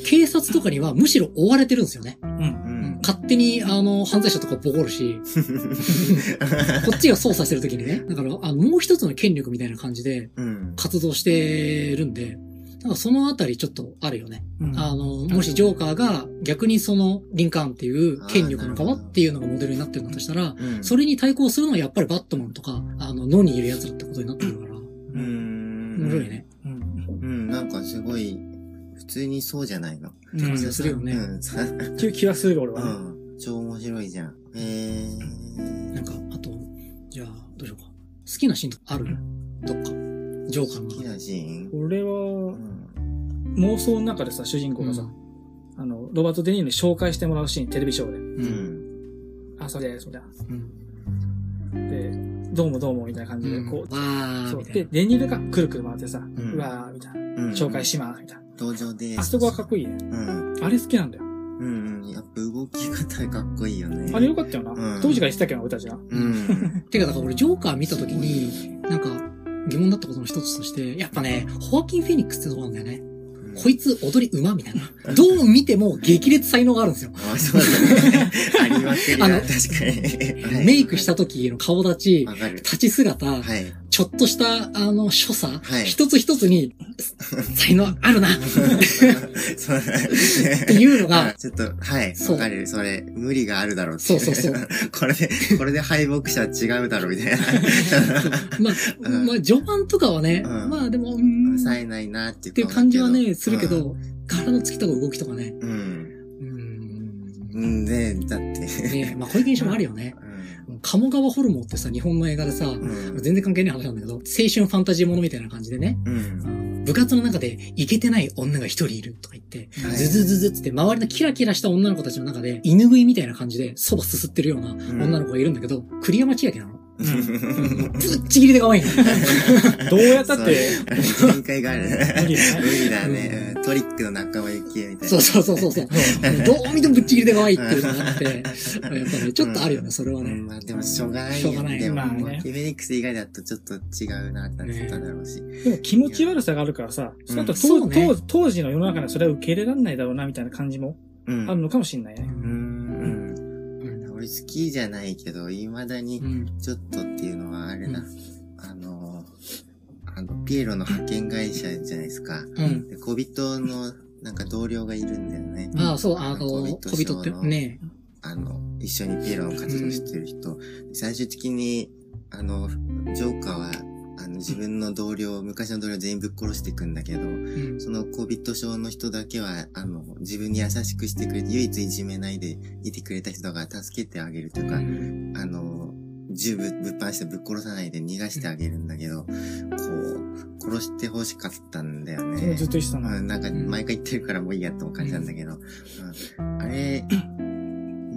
警察とかにはむしろ追われてるんですよね。うん。うん。勝手に、あの、犯罪者とかボコるし、こっちが操作してる時にね。だから、あの、もう一つの権力みたいな感じでうん。活動してるんで、なんかそのあたりちょっとあるよね。うん。あの、もしジョーカーが逆にそのリンカーンっていう権力の側っていうのがモデルになってるんだとしたら、うん。それに対抗するのはやっぱりバットマンとか、あの、野にいる奴らってことになってるから、うーん。面白い。ね。うん。うん、なんかすごい、普通にそうじゃなういの。感じがん。するよねうん。さっていう気がする、俺はね。うん。超面白いじゃん。へー。なんか、あと、じゃあ、どうしようか。好きなシーンとかある？どっか。ジョーカーの。好きなシーン？俺うは、ん。妄想の中でさ、主人公がさ、あの、ロバート・デ・ニーロに紹介してもらうシーン、テレビショーで。う。うんん。あ、そうです、みたいうん。な。で、どうもどうも、みたいな感じで、こう、そう。で、デニールがくるくる回ってさ、んうわー、みたいな。うん。紹介します、みたいな。登場です。あそこはかっこいいね。うん。あれ好きなんだよ。うんうん。やっぱ動き方かっこいいよね。あれよかったよな。うん当時から言ってたけどな、俺たちが。うん。てか、だから俺、ジョーカー見たときに、なんか、疑問だったことの一つとして、やっぱね、ホアキン・フェニックスってとこなんだよね。こいつ踊り上手みたいな。どう見ても激烈才能があるんですよ。あ、そうだね。ありまくりだ。あの確かに。はいメイクした時の顔立ち。立ち姿、はい。ちょっとした、あの、所作、はい一つ一つに、才能あるな、っていうのが、ちょっと、はい。わかる。それ、無理があるだろうっていそうそうそう。これで、これで敗北者違うだろうみたいな。まあ、うんまあ、序盤とかはね、うんまあでも、うーん、っ冴えないなっていうていう感じはね、するけうど、体のつきとか動きとかね、ん。うん。うーん、うんで、だって。ねまあこういう現象もあるよね。うん鴨川ホルモンってさ、日本の映画でさ、うん。全然関係ない話なんだけど、青春ファンタジーものみたいな感じでね、うん。部活の中でイケてない女が一人いるとか言って、はいズズズズって周りのキラキラした女の子たちの中で、犬食いみたいな感じで蕎麦すすってるような女の子がいるんだけど、栗山千明なの。ぶっちぎりで可愛いの。どうやったって、限界がある。無理だね無理だね。うんトリックの仲間由紀恵みたいな。そうそうそうそうそう。どう見てもぶっちぎりで可愛いっていうのがあって、やっぱね、ちょっとあるよね、それはね。うん、まあでもしょうがないよ。しょうがないでも、まあねフェニックス以外だとちょっと違うなってなってただろうし。でも気持ち悪さがあるからさ、うんその後当時の世の中でそれは受け入れられないだろうな、みたいな感じもうん。あるのかもしんないね。うん。好きじゃないけど、未だにうん。ちょっとっていうのはあれだ。うんあの、あの、ピエロの派遣会社じゃないですか。うん。で、小人のなんか同僚がいるんだよね。ああ、そう、あの、小人ってね。あの、一緒にピエロの活動してる人。最終的に、あの、ジョーカーは、あの、自分の同僚、昔の同僚全員ぶっ殺していくんだけど、うん。その小人症の人だけは、あの、自分に優しくしてくれて、唯一いじめないでいてくれた人が助けてあげるとか、あの、銃ぶぶっ放してぶっ殺さないで逃がしてあげるんだけど、こう、殺して欲しかったんだよそれもずっね。と言ってたな。うん、なんか、毎回言ってるからもういいやって感じなんだけど、うん、あれ、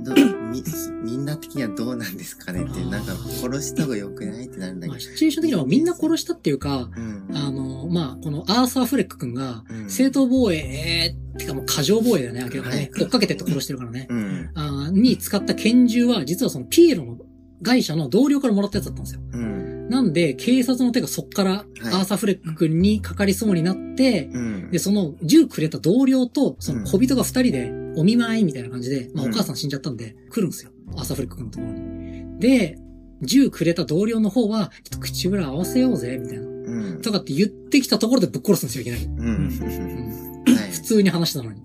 ど、み、みんな的にはどうなんですかねって、なんか殺した方が良くないってなるんだまあ、けシチュエーション的にはみんな殺したっていうか、ど。うん。あの、まあ、このアーサー・フレック君が、うん正当防衛、えー、てかもう過剰防衛だよね、明らかにね。はい追っかけてって殺してるからね。うん。あーに使った拳銃は、実はそのピエロの会社の同僚からもらったやつだったんですよ。うん。なんで、警察の手がそっから、アーサー・フレック君にかかりそうになって、うん。で、その銃くれた同僚と、その小人が二人で、お見舞いみたいな感じで、まあうんお母さん死んじゃったんで、来るんですよ。アーサー・フレック君のところに。で、銃くれた同僚の方は、ちょっと口裏合わせようぜ、みたいな。うん。とかって言ってきたところでぶっ殺すんですよ、いきなり。うん。通に話したのに。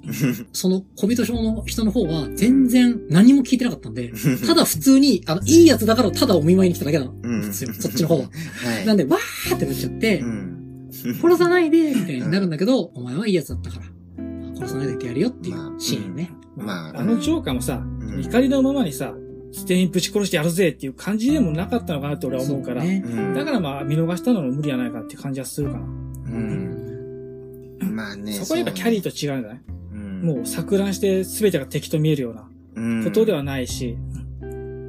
その小人症の人の方は全然何も聞いてなかったんで、ただ普通に、あの、いいやつだからただお見舞いに来ただけなの。うんですよ、そっちの方は。はい。なんで、わーってなっちゃってう、ん。殺さないで、みたいになるんだけど、お前はいいやつだったから、殺さないでってやるよっていうシーンね。まあ、あのジョーカーもさ、うん怒りのままにさ、全員ぶち殺してやるぜっていう感じでもなかったのかなって俺は思うから、ね。うんだからまあ見逃したのも無理やないかっていう感じはするかな。うん。まあね。そこはやっぱキャリーと違うんじゃない？うんもう錯乱して全てが敵と見えるようなうんことではないし、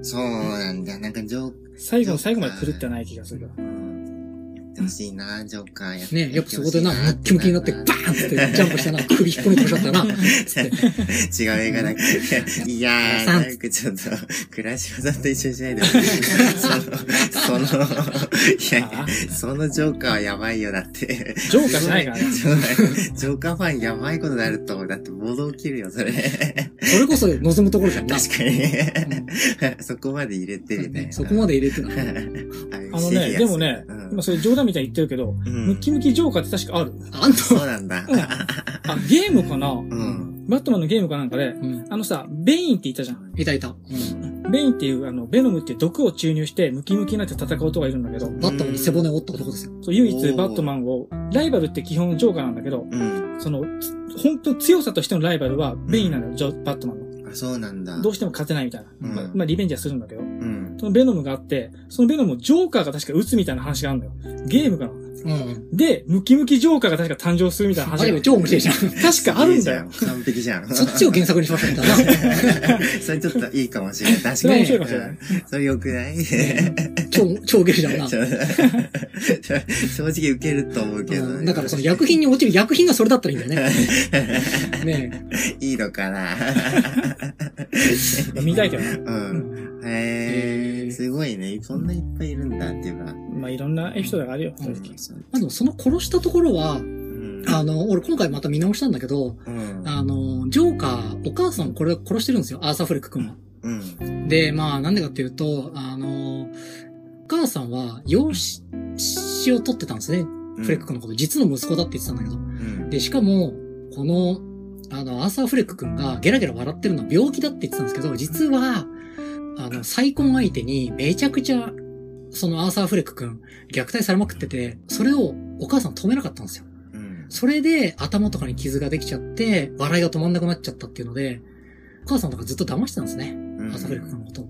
そうなんだ。なんか最後の最後まで狂ってはない気がするけど。ってほしいな、ジョーカーやってねやっぱそこでな、ムッキムキになって、バーンってジャンプしてな、首引っ込めてほしかったな。違う映画だけど。いやー、なんかちょっと、倉島さんと一緒にしないでほしい。その、その、いやいや、そのジョーカーはやばいよ、だって。ジョーカーじゃないからね。ジョーカーファンやばいことになると思う。だって暴動起きるよ、それ。それこそ望むところじゃんな。確かに。そこまで入れてるね。そこまで入れてな。あのね、でもね、うん今それ冗談みたいに言ってるけど、うんムッキムキジョーカーって確かある。あんたそうなんだ。あ、ゲームかな？うん。バットマンのゲームかなんかで、うん。あのさ、ベインって言ったじゃん。いたいた。うん。ベインっていう、あの、ベノムっていう毒を注入して、ムキムキになって戦う男がいるんだけど、バットマンに背骨を折った男ですよ。そう唯一バットマンを、ライバルって基本ジョーカーなんだけど、うん。その、つ本当強さとしてのライバルはベインなのよ、ジョバットマンの。あ、そうなんだ。どうしても勝てないみたいな。うんまあ、まあリベンジはするんだけど、うん。そのベノムがあって、そのベノムをジョーカーが確か撃つみたいな話があるんだよ。ゲームかな。うん。で、ムキムキジョーカーが確か誕生するみたいな話があれ超面白いじゃん。確かあるんだよ。完璧じゃん。そっちを原作にしましたみたいな。それちょっといいかもしれない。確かに。それ面白いかもしれないうんそれ良くない？超、超ゲルじゃんな。正直受けると思うけどだからその薬品に落ちる薬品がそれだったらいいんだよね。ねいいのかな？見たいけどな。う。うんん。へえ、すごいね。そんないっぱいいるんだっていうか。まあいろんなエピソードがあるよ、正直。そうまあでもその殺したところは、うん。あの、俺今回また見直したんだけど、うん。あの、ジョーカー、お母さんをこれ殺してるんですよ、アーサー・フレック君は。うん。で、まあなんでかっていうと、あの、お母さんは養子を取ってたんですね。フレック君のこと。実の息子だって言ってたんだけど。うん。で、しかも、この、あの、アーサー・フレック君がゲラゲラ笑ってるのは病気だって言ってたんですけど、実は、あの、再婚相手にめちゃくちゃ、そのアーサー・フレック君、虐待されまくってて、それをお母さん止めなかったんですよ。うん。それで頭とかに傷ができちゃって、笑いが止まんなくなっちゃったっていうので、お母さんとかずっと騙してたんですね。うんアーサー・フレック君のことを。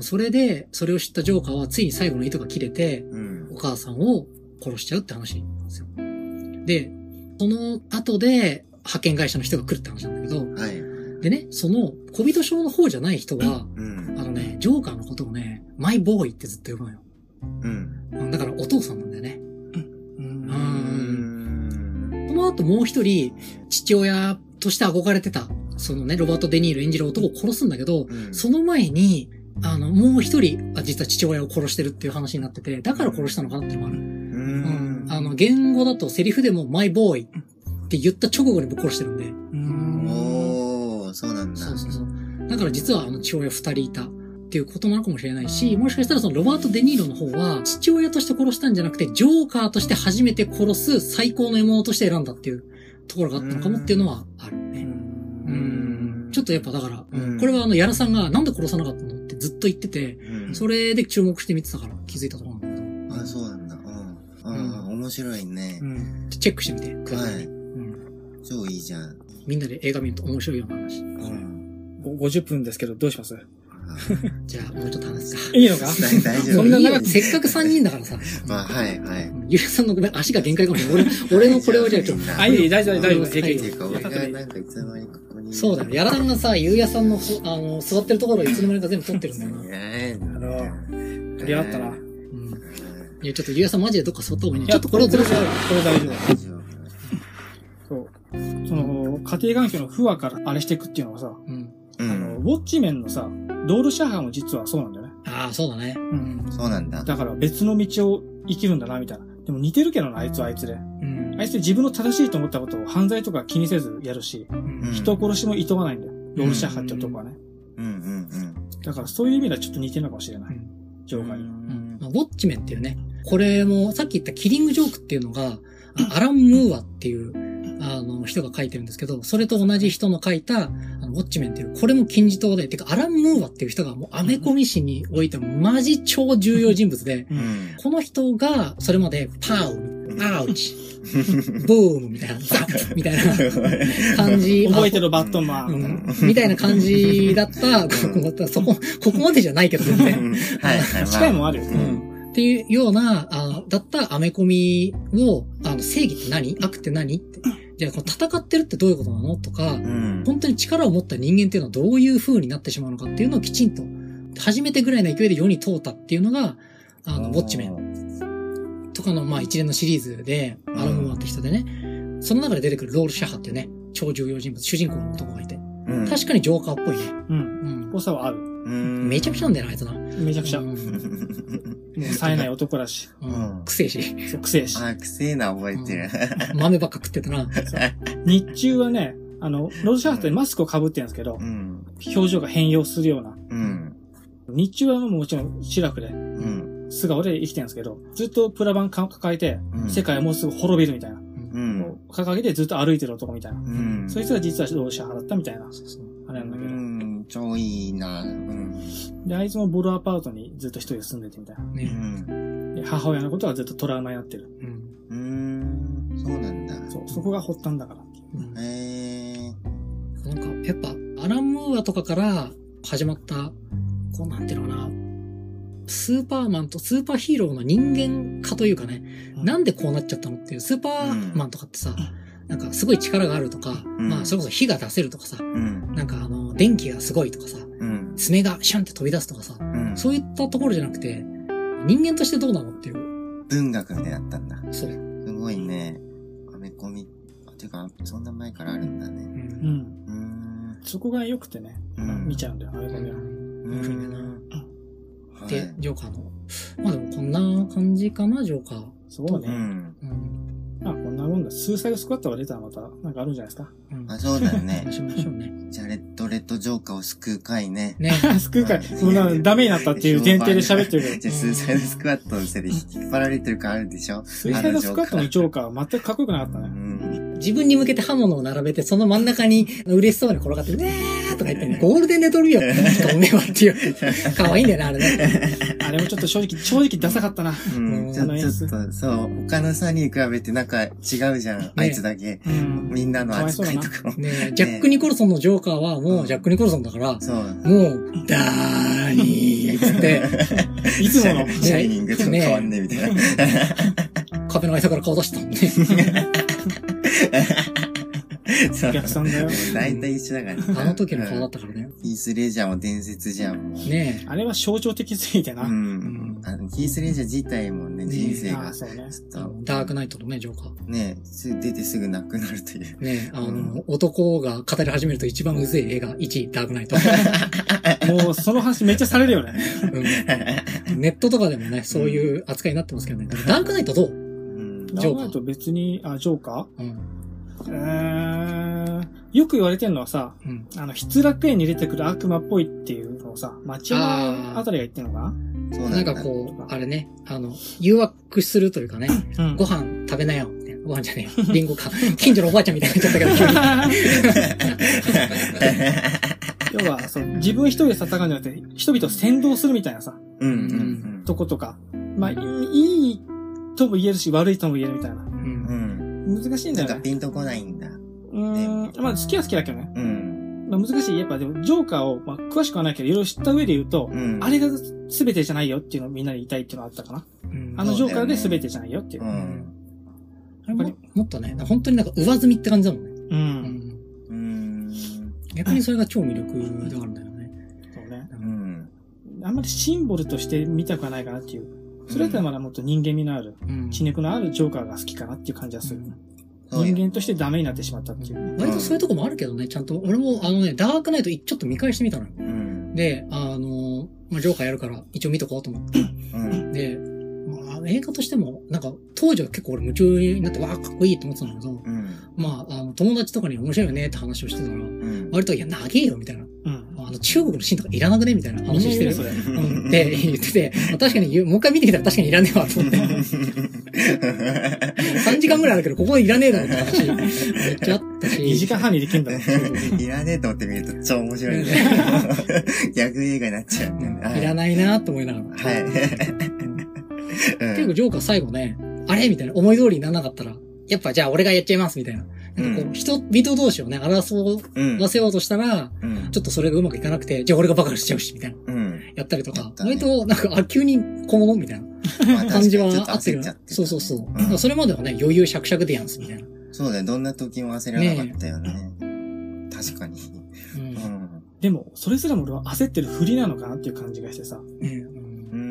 それで、それを知ったジョーカーはついに最後の糸が切れて、うん。お母さんを殺しちゃうって話なんですよ。で、その後で派遣会社の人が来るって話なんだけど、はい。でね、その小人症の方じゃない人は、うん。あのね、ジョーカーのことをね、マイボーイってずっと呼ぶのよ。うん。うんだからお父さんなんだよね。うんうん。その後もう一人、父親として憧れてた、そのね、ロバート・デ・ニール演じる男を殺すんだけど、うんその前に、あの、もう一人、あ実は父親を殺してるっていう話になってて、だから殺したのかなっていうのもある。ううんん。あの、言語だとセリフでもマイボーイって言った直後にぶっ殺してるんで。うんおー、そうなんだ。そうそうそう。だから実はあの父親二人いたっていうことなのかもしれないし、もしかしたらそのロバート・デ・ニーロの方は父親として殺したんじゃなくて、ジョーカーとして初めて殺す最高の獲物として選んだっていうところがあったのかもっていうのはあるね。うん。ちょっとやっぱだから、うんこれはあの、ヤラさんがなんで殺さなかったのってずっと言ってて、うんそれで注目して見てたから気づいたところなんだけど、あ、そうなんだ。うん。うん。面白いねう。んチェックしてみてくださいね。はい。うん。超いいじゃん。みんなで映画見ると面白いような話。うん。ご50分ですけど、どうします？じゃあ、もうちょっと話すか。いいのか？大大丈夫そんな長く、いいよせっかく3人だからさ。まあ、はい、はい。ゆうやさんのごめん、足が限界かもしれない。俺、俺のこれをじゃあちょっと。あ、いい、大丈夫、大丈夫。はい平気っていうか、俺がなんかいつの間にここに。そうだよ。やらさんがさ、ゆうやさんの、あの、座ってるところをいつの間にか全部撮ってるんだよな。いやあの取り合ったな。うん。いや、ちょっとゆうやさんマジでどっか座った方がいいちょっとこれをずらすこれ大丈夫。そう。その、家庭環境の不和からあれしていくっていうのはさ、うん。うあの、ん。ウォッチメンのさ、ロールシャハも実はそうなんだよね。ああ、そうだね。うん。そうなんだ。だから別の道を生きるんだな、みたいな。でも似てるけどな、あいつはあいつで。うん。あいつ自分の正しいと思ったことを犯罪とか気にせずやるし、うん人殺しも厭わないんだよ。ロールシャハって男はね。うんうんだからそういう意味ではちょっと似てるのかもしれない。ジうん。ョーカーに。うんまあウォッチメンっていうね、これもさっき言ったキリングジョークっていうのが、あアラン・ムーアっていう、あの、人が書いてるんですけど、それと同じ人の書いた、ウォッチメンっていう、これも金字塔で、てか、アラン・ムーアっていう人がもうアメコミ史においてもマジ超重要人物で、う。うんん。この人が、それまで、パウ、アウチ、ブームみたいな、ザ ッみたいな感じ。覚えてるバットマン。うんみたいな感じだった、ここそこ、ここまでじゃないけど全然。はいはい。近いもんあるよ。うんっていうような、あだったアメコミを、あの、正義って何？悪って何？って。じゃあ、この戦ってるってどういうことなの？とか、うん。本当に力を持った人間っていうのはどういう風になってしまうのかっていうのをきちんと、初めてぐらいの勢いで世に通ったっていうのが、あの、ウォッチメンン。とかの、まあ一連のシリーズで、んアラムーアって人でね、その中で出てくるロール・シャハっていうね、超重要人物、主人公の男がいて、うん確かにジョーカーっぽいね。うん。うん。濃さはある。うんめちゃくちゃなんだよな、あいつな。めちゃくちゃ。もうんう冴えない男だし。ううんん。くせえし。そう、くせえし。あ、くせえな、覚えてる。豆ばっか食ってたな。日中はね、あの、ロードシャハってマスクを被ってるんですけどう、ん。表情が変容するような。うん。日中はもちろんシラフで、うん。素顔で生きてるんですけど、ずっとプラ板か抱えて、うん世界はもうすぐ滅びるみたいな。うん。掲げてずっと歩いてる男みたいな。うん。そいつが実はロードシャハだったみたいな。あれなんだうけど。ん。超いいな。うん。で、あいつもボロアパートにずっと一人で住んでてみたいな。うね。ん。で母親のことがずっとトラウマになってる。うん。うん。そうなんだ。そう、そこが発端だから。うんへえ。なんか、やっぱ、アラン・ムーアとかから始まった、こうなんていうのかな、スーパーマンとスーパーヒーローの人間化というかね、なんでこうなっちゃったのっていう、スーパーマンとかってさ、なんかすごい力があるとか、うんまあそれこそ火が出せるとかさ、うん。なんかあの、電気がすごいとかさ、うん。爪がシャンって飛び出すとかさ、うん。そういったところじゃなくて、人間としてどうなのっていう、文学みたいになったんだ。そう。すごいね。アメコミ。あてか、そんな前からあるんだう。ね。うんん。うーん。そこが良くてね、うん見ちゃうんだよ、あれコミは。面白いんで、ジョーカーの。まあでもこんな感じかな、ジョーカー。そうね。うん。うん。まあこんなもんだ。スーサイドスクワットが出たらまた、なんかあるんじゃないですか。うん。あ、そうだよね。しましょうね。ジャレット・レッド・ジョーカーを救う回ね。ね。救う か、そんなダメになったっていう前提で喋ってるけど。じゃあ、スーサイドスクワットのせいで引っ張られてる感あるでしょスーサイドスクワットのジョーカーは全くかっこよくなかったうね。ん。自分に向けて刃物を並べて、その真ん中に嬉しそうに転がって、ねーとか言ってね、ゴールデンレトリバーしかおめえはっていう。可愛いんだよね、あれね。あれもちょっと正直、正直ダサかったな。うん。ちょっと、そう、他の3人に比べてなんか違うじゃん。あいつだけ。うん。みんなの扱いとかも。ねジャック・ニコルソンのジョーカーはもうジャック・ニコルソンだから、そう。もう、ダーニーって、いつもの。シャイニングと変わんねえみたいな。壁の間から顔出したもんね。お客さんだよ大体一緒だからね。あの時の顔だったからね。ヒース・レジャーも伝説じゃん、もう。ねあれは象徴的すぎてな。ううんん。あの、ヒース・レジャー自体もね、人生が、ちあそうね。ょっと、ダークナイトのね、ジョーカー。ね、すぐ出てすぐ亡くなるという。ねあの、うん男が語り始めると一番うぜえ映画1位、ダークナイト。もうその話めっちゃされるよね。うんネットとかでもね、そういう扱いになってますけどね。ダークナイトどう？うん。ジョーカー考えると別に、あ、ジョーカうん。ーえー、よく言われてるのはさ、うん。あの、失楽園に出てくる悪魔っぽいっていうのをさ、町山あたりが言ってんのかな？んそうなんだ。かこう、あれね、あの、誘惑するというかね、なうんご飯食べなよ。ご飯じゃねえよ。リンゴか。近所のおばあちゃんみたいになっちゃったけど。要は、そう、自分一人で戦うんじゃなくて、人々を先導するみたいなさ、うんうんとことか。まあ、いいいとも言えるし、悪いとも言えるみたいな。う。うんん。うん。難しいんだよね。なんかピンとこないんだ。うーん、まあ、好きは好きだけどね。うん。まあ難しい。やっぱでも、ジョーカーを、まあ詳しくはないけど、いろいろ知った上で言うと、うん。あれが全てじゃないよっていうのをみんなに言いたいっていうのがあったかな。うんあのジョーカーで全てじゃないよっていうう。ん。あれももっとね、本当になんか上積みって感じだもんね。う。うんん。うん。逆にそれが超魅力であるんだよね。そうね。うん。あんまりシンボルとして見たくはないかなっていう。それだったらまだもっと人間味のある、うん。血肉のあるジョーカーが好きかなっていう感じがする。人間としてダメになってしまったっていう。割とそういうとこもあるけどね、ちゃんと。俺もあのね、ダークナイトちょっと見返してみたのよ。うん。で、あの、まあ、ジョーカーやるから一応見とこうと思って。うん。で、まあ、映画としても、なんか、当時は結構俺夢中になって、わあ、かっこいいと思ってたんだけど、うん。まあ、あの、友達とかに面白いよねって話をしてたら、うん。割と、いや、長えよ、みたいな。の、中国のシーンとかいらなくね？みたいな話してる。うん、って言ってて、まあ確かに言う、もう一回見てきたら確かにいらねえわ、と思って。3時間ぐらいあるけど、ここいらねえだろって話、めっちゃあったし。2時間半にできるんだもん。いらねえと思って見ると超面白いね。逆映画になっちゃうんだよね。いらい。ないなと思いながら。はい。結構ジョーカー最後ね、あれ？みたいな、思い通りにならなかったら、やっぱじゃあ俺がやっちゃいます、みたいな。なんかこうう、人、人同士をね、争うん。わせようとしたら、うん。ちょっとそれがうまくいかなくて、じゃあ俺がバカしちゃうし、みたいな。うん。やったりとか、割となんか、あ、急に小物みたいなまあ感じはあってるよねそうそうそう。それまではね、余裕しゃくしゃくでやんす、みたいな。そうだよ。どんな時も焦らなかったよね。確かに。うんうん。でも、それすらも俺は焦ってるふりなのかなっていう感じがしてさ。ね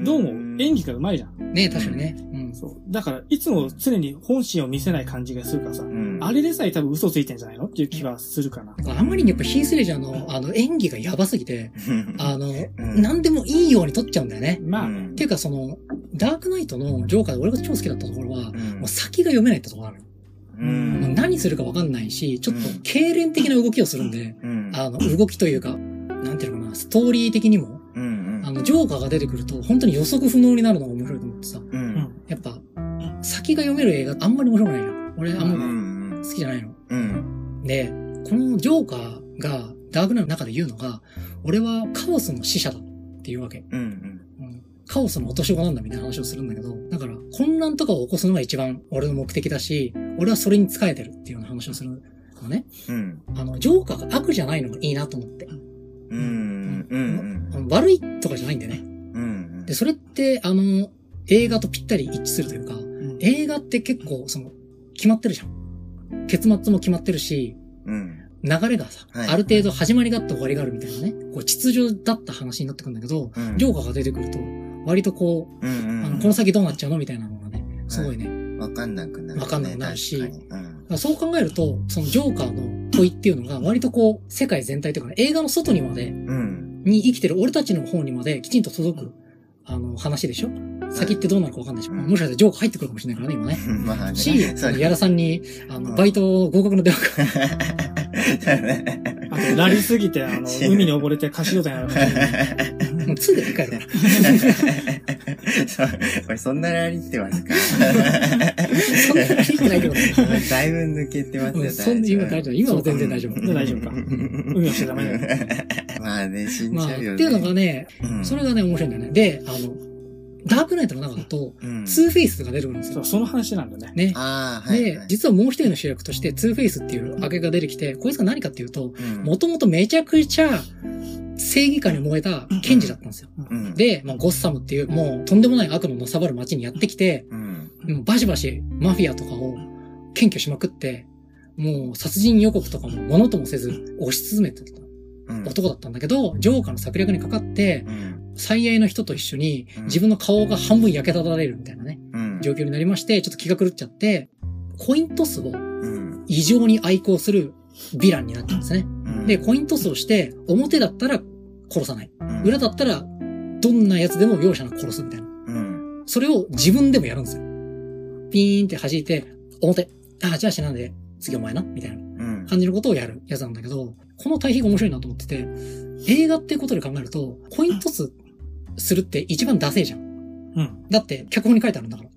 どうも演技が上手いじゃん。うんね確かにね。うん。そう。だから、いつも常に本心を見せない感じがするからさ。うん。あれでさえ多分嘘ついてんじゃないのっていう気はするかな。あまりにやっぱヒースレジャーのあの演技がやばすぎて、あの、うん何でもいいように撮っちゃうんだよね。まあ、うんっていうかその、ダークナイトのジョーカーで俺が超好きだったところは、うんもう先が読めないってところがある。うん何するかわかんないし、ちょっとうん痙攣的な動きをするんで、うん。あの、動きというか、なんていうのかな、ストーリー的にも、の、ジョーカーが出てくると、本当に予測不能になるのが面白いと思ってさ、う。うんん。やっぱ、先が読める映画あんまり面白くないな。俺あんうまん好きじゃないの。うん。で、このジョーカーがダークナイトの中で言うのが、俺はカオスの使者だっていうわけ。うん。うんカオスの落とし子なんだみたいな話をするんだけど、だから混乱とかを起こすのが一番俺の目的だし、俺はそれに仕えてるっていうような話をするのね。うん。あの、ジョーカーが悪じゃないのがいいなと思って。うん。うん。あの悪いとかじゃないんだよね。うん。で、それって、あの、映画とぴったり一致するというか、うん映画って結構、その、決まってるじゃん。結末も決まってるし、うん。流れがさ、はいある程度始まりがあって終わりがあるみたいなね、こう秩序だった話になってくるんだけど、うん。ジョーカーが出てくると、割とこう、うんうん。あの、この先どうなっちゃうのみたいなのがね、すごいね。わかんなくなるね。わかんなくなるしうん。そう考えると、そのジョーカーの問いっていうのが、割とこう、世界全体というかね、映画の外にまで、うん。に生きてる俺たちの方にまできちんと届く、あの、話でしょ？先ってどうなるかわかんないし、うんもしかしたらジョーカー入ってくるかもしれないからね、今ね。まあね。し、そうねあの矢田さんに、あの、うんバイト合格の電話が、そうねあと、ラリすぎて、あの、海に溺れて歌手状態になるから。もう2で帰るから。そうこれそんなラリってますか？そんなに言ってないけど。だいぶ抜けてますよ、うんそんな今大丈夫。今は全然大丈夫。夫大丈夫か海をしてダメだよ。まあね、死んまあ、じゃうよね。っていうのがね、うんそれがね、面白いんだよね。で、あの、ダークナイトの中だと、うんツーフェイスが出るんですよそう、。その話なんだね。ね。で、実はもう一人の主役として、ツーフェイスっていう赤毛が出てきて、こいつが何かっていうと、うんもともとめちゃくちゃ正義感に燃えた検事だったんですよ。うん、で、まあ、ゴッサムっていう、もうとんでもない悪ののさばる街にやってきて、うん。もうバシバシマフィアとかを検挙しまくって、もう殺人予告とかも物ともせず押し進めてたうん。男だったんだけど、ジョーカーの策略にかかって、うん。最愛の人と一緒にうん自分の顔が半分焼けただれるみたいなね、うん。状況になりまして、ちょっと気が狂っちゃって、コイントスをうん。異常に愛好するヴィランになったんですね。うん。で、コイントスをして、表だったら殺さない。うん、裏だったら、どんな奴でも容赦なく殺すみたいな。うん。それを自分でもやるんですよ。ピーンって弾いて、表。あ、じゃあ死なんで、次お前なみたいなうん。感じのことをやるやつなんだけど、この対比が面白いなと思ってて、映画っていうことで考えると、コイントスするって一番ダセーじゃん。うん。だって、脚本に書いてあるんだから。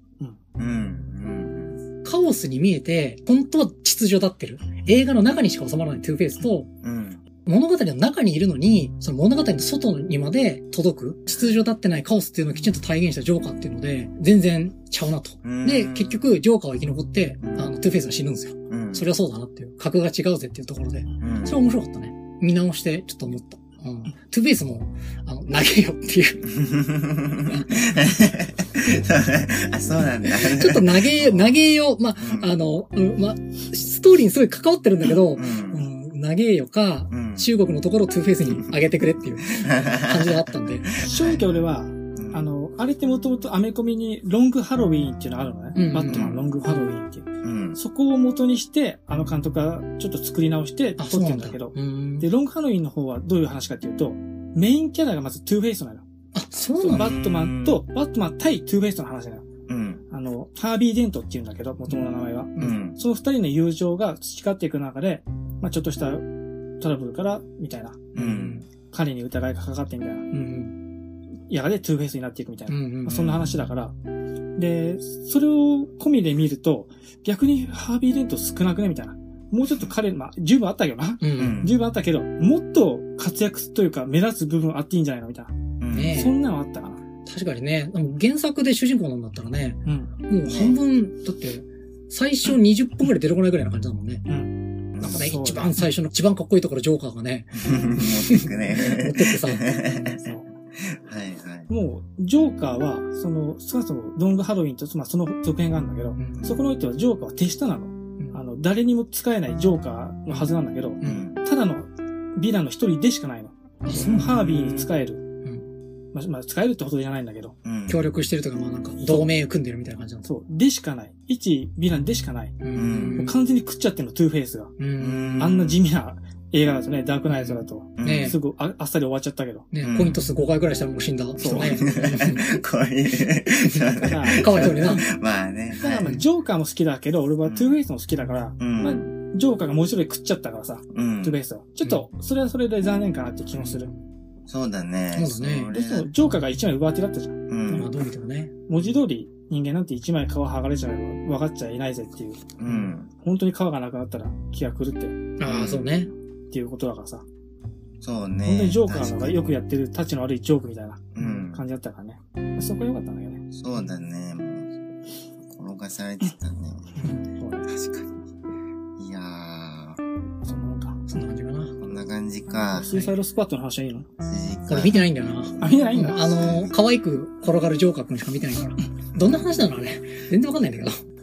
うん。うん。カオスに見えて、本当は秩序立ってる。映画の中にしか収まらないトゥーフェイスと、うん。物語の中にいるのに、その物語の外にまで届く、秩序立ってないカオスっていうのをきちんと体現したジョーカーっていうので、全然ちゃうなと。うん。で、結局、ジョーカーは生き残って、うんあの、トゥーフェイスは死ぬんですよ。うん、それはそうだなっていう、格が違うぜっていうところで。うん、それは面白かったね。見直してちょっと思った。うん。トゥーフェイスも、あの、投げよっていう。あ、そうなんだ。ちょっと投げよ、投げよ、まあ、あの、うん、まあ、ストーリーにすごい関わってるんだけどう、。うんん、投げよか、うん中国のところをトゥーフェイスに上げてくれっていう感じがあったんで。正直俺は、あれってもともとアメコミにロングハロウィーンっていうのがあるのね。うんうんうんバットマンロングハロウィーンっていう。うん。そこを元にして、あの監督がちょっと作り直してあ、撮ってるだけど。うんで、ロングハロウィーンの方はどういう話かっていうと、メインキャラがまずトゥーフェイスなのよ。あ、そうなんだ。バットマンと、バットマン対トゥーフェイスの話なのよ。うん。あの、ハービー・デントっていうんだけど、元々の名前は。うん。その二人の友情が培っていく中で、まあちょっとしたトラブルから、みたいな。うん。彼に疑いがかかってみたいな。うん。やがてトゥーフェイスになっていくみたいな。うん。うんまあ、そんな話だから。で、それを込みで見ると、逆にハービー・デント少なくねみたいな。もうちょっと彼、まあ、十分あったけどな。うん。うん十分あったけど、もっと活躍というか、目立つ部分あっていいんじゃないのみたいな。うん。ねそんなのあったかな。確かにね、でも原作で主人公なんだったらね、うん。もう半分、だって、最初20分くらい出てこないくらいな感じだもんね。うん。なんかね、一番最初の、一番かっこいいところ、ジョーカーがね、持ってくね。持ってってさ、はい。もう、ジョーカーは、その、少なくともロングハロウィンと、まあ、その続編があるんだけど、うんそこにおいてはジョーカーは手下なの。あの、誰にも使えないジョーカーのはずなんだけど、うん。ただのヴィランの一人でしかないの。あそうなんだハービーに使える。んまあ、まあ、使えるってことじゃないんだけど、うん。協力してるとか、まあなんか、同盟組んでるみたいな感じなんですそう、でしかない。一ヴィランでしかない。完全に食っちゃってるの、トゥーフェイスが。う。うんんあんな地味な映画だとね、ダークナイトだと。ねえすぐああっさり終わっちゃったけど。ねうん、コイントス5回くらいしたらもう死んだ人ね。こう いう。だから、かわいそうにな。まあね。だからまあはいジョーカーも好きだけど、俺はトゥーフェイスも好きだから、うんまあ、ジョーカーがもう一人食っちゃったからさ、うんトゥーフェイスを。ちょっと、それはそれで残念かなって気もする。そうだね。そうだねジョーカーが一枚奪ってだったじゃん。うん。まあどう見てもね。文字通り人間なんて一枚皮剥がれちゃえば分かっちゃいないぜっていう。うん。本当に皮がなくなったら気が狂ってっああ、そうね。ていうことだからさ。そうね。本当にジョーカーのがよくやってるタチの悪いジョークみたいなうん。感じだったからね。そこは良かったんだけどね。そうだね。もう、転がされてたね。そうだね。確かに。いやー、そんなもんか。そんな感じかな。こんな感じか。スーサイドスクワットの話はいいの？これ見てないんだよな。あ、見てないんだ。あの、可愛く転がるジョーカーくんしか見てないから。どんな話なのあれ。全然わかんないんだけど。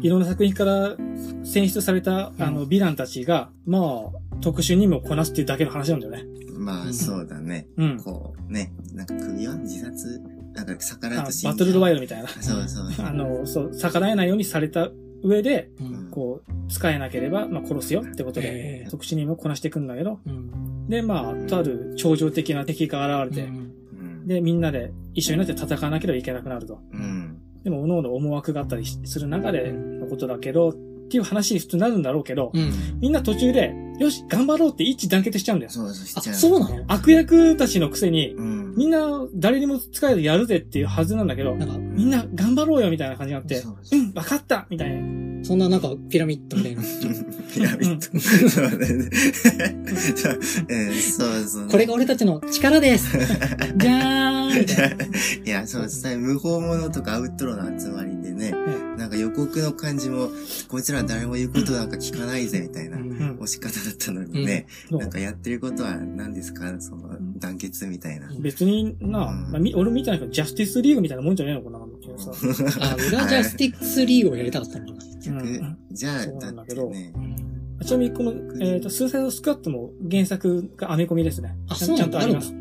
いろんな作品から選出された、あの、ヴィランたちが、まあ、特殊任務をこなすっていうだけの話なんだよね。まあ、そうだね。うん。こう、ね。なんか首は自殺なんか逆らあうと死んじゃうバトルロワイヤルみたいな。そうそう。あの、そう、逆らえないようにされた上で、うん。こう、使えなければ、まあ、殺すよってことへで、え特殊任務をこなしていくんだけど、うん。で、まあ、とある超常的な敵が現れて、うんうん。で、みんなで一緒になって戦わなければいけなくなると。うん。でも、各々思惑があったりする中でのことだけど、っていう話に普通になるんだろうけど、うん。みんな途中で、よし、頑張ろうって一致団結しちゃうんだよ。そうそうしあ。そうなの？悪役たちのくせに、うん。みんな誰にも使えずやるぜっていうはずなんだけど、なんか、みんな頑張ろうよみたいな感じになって、ううん、わかったみたいな。そんななんかピラミッドみたいな。ピラミッド。そうだね。そううんそうそう。これが俺たちの力です じゃーんみたいな。いや、そう、さ無法者とかアウトローの集まりでね、なんか予告の感じも、こいつら誰も言うことなんか聞かないぜ、みたいな。押し方だったのにね、なんかやってることは何ですか？その団結みたいな。別にな、うんまあみ俺見てないけど、ジャスティスリーグみたいなもんじゃねえのかな。あ、裏ジャスティックスリーグをやりたかったのかな。結局うんじゃあ、そうなだんだけどね、ちなみにこの、えっ、と、スーサイドスクワットも原作がアメコミですね。あ、そうなんだ。ちゃんとあります。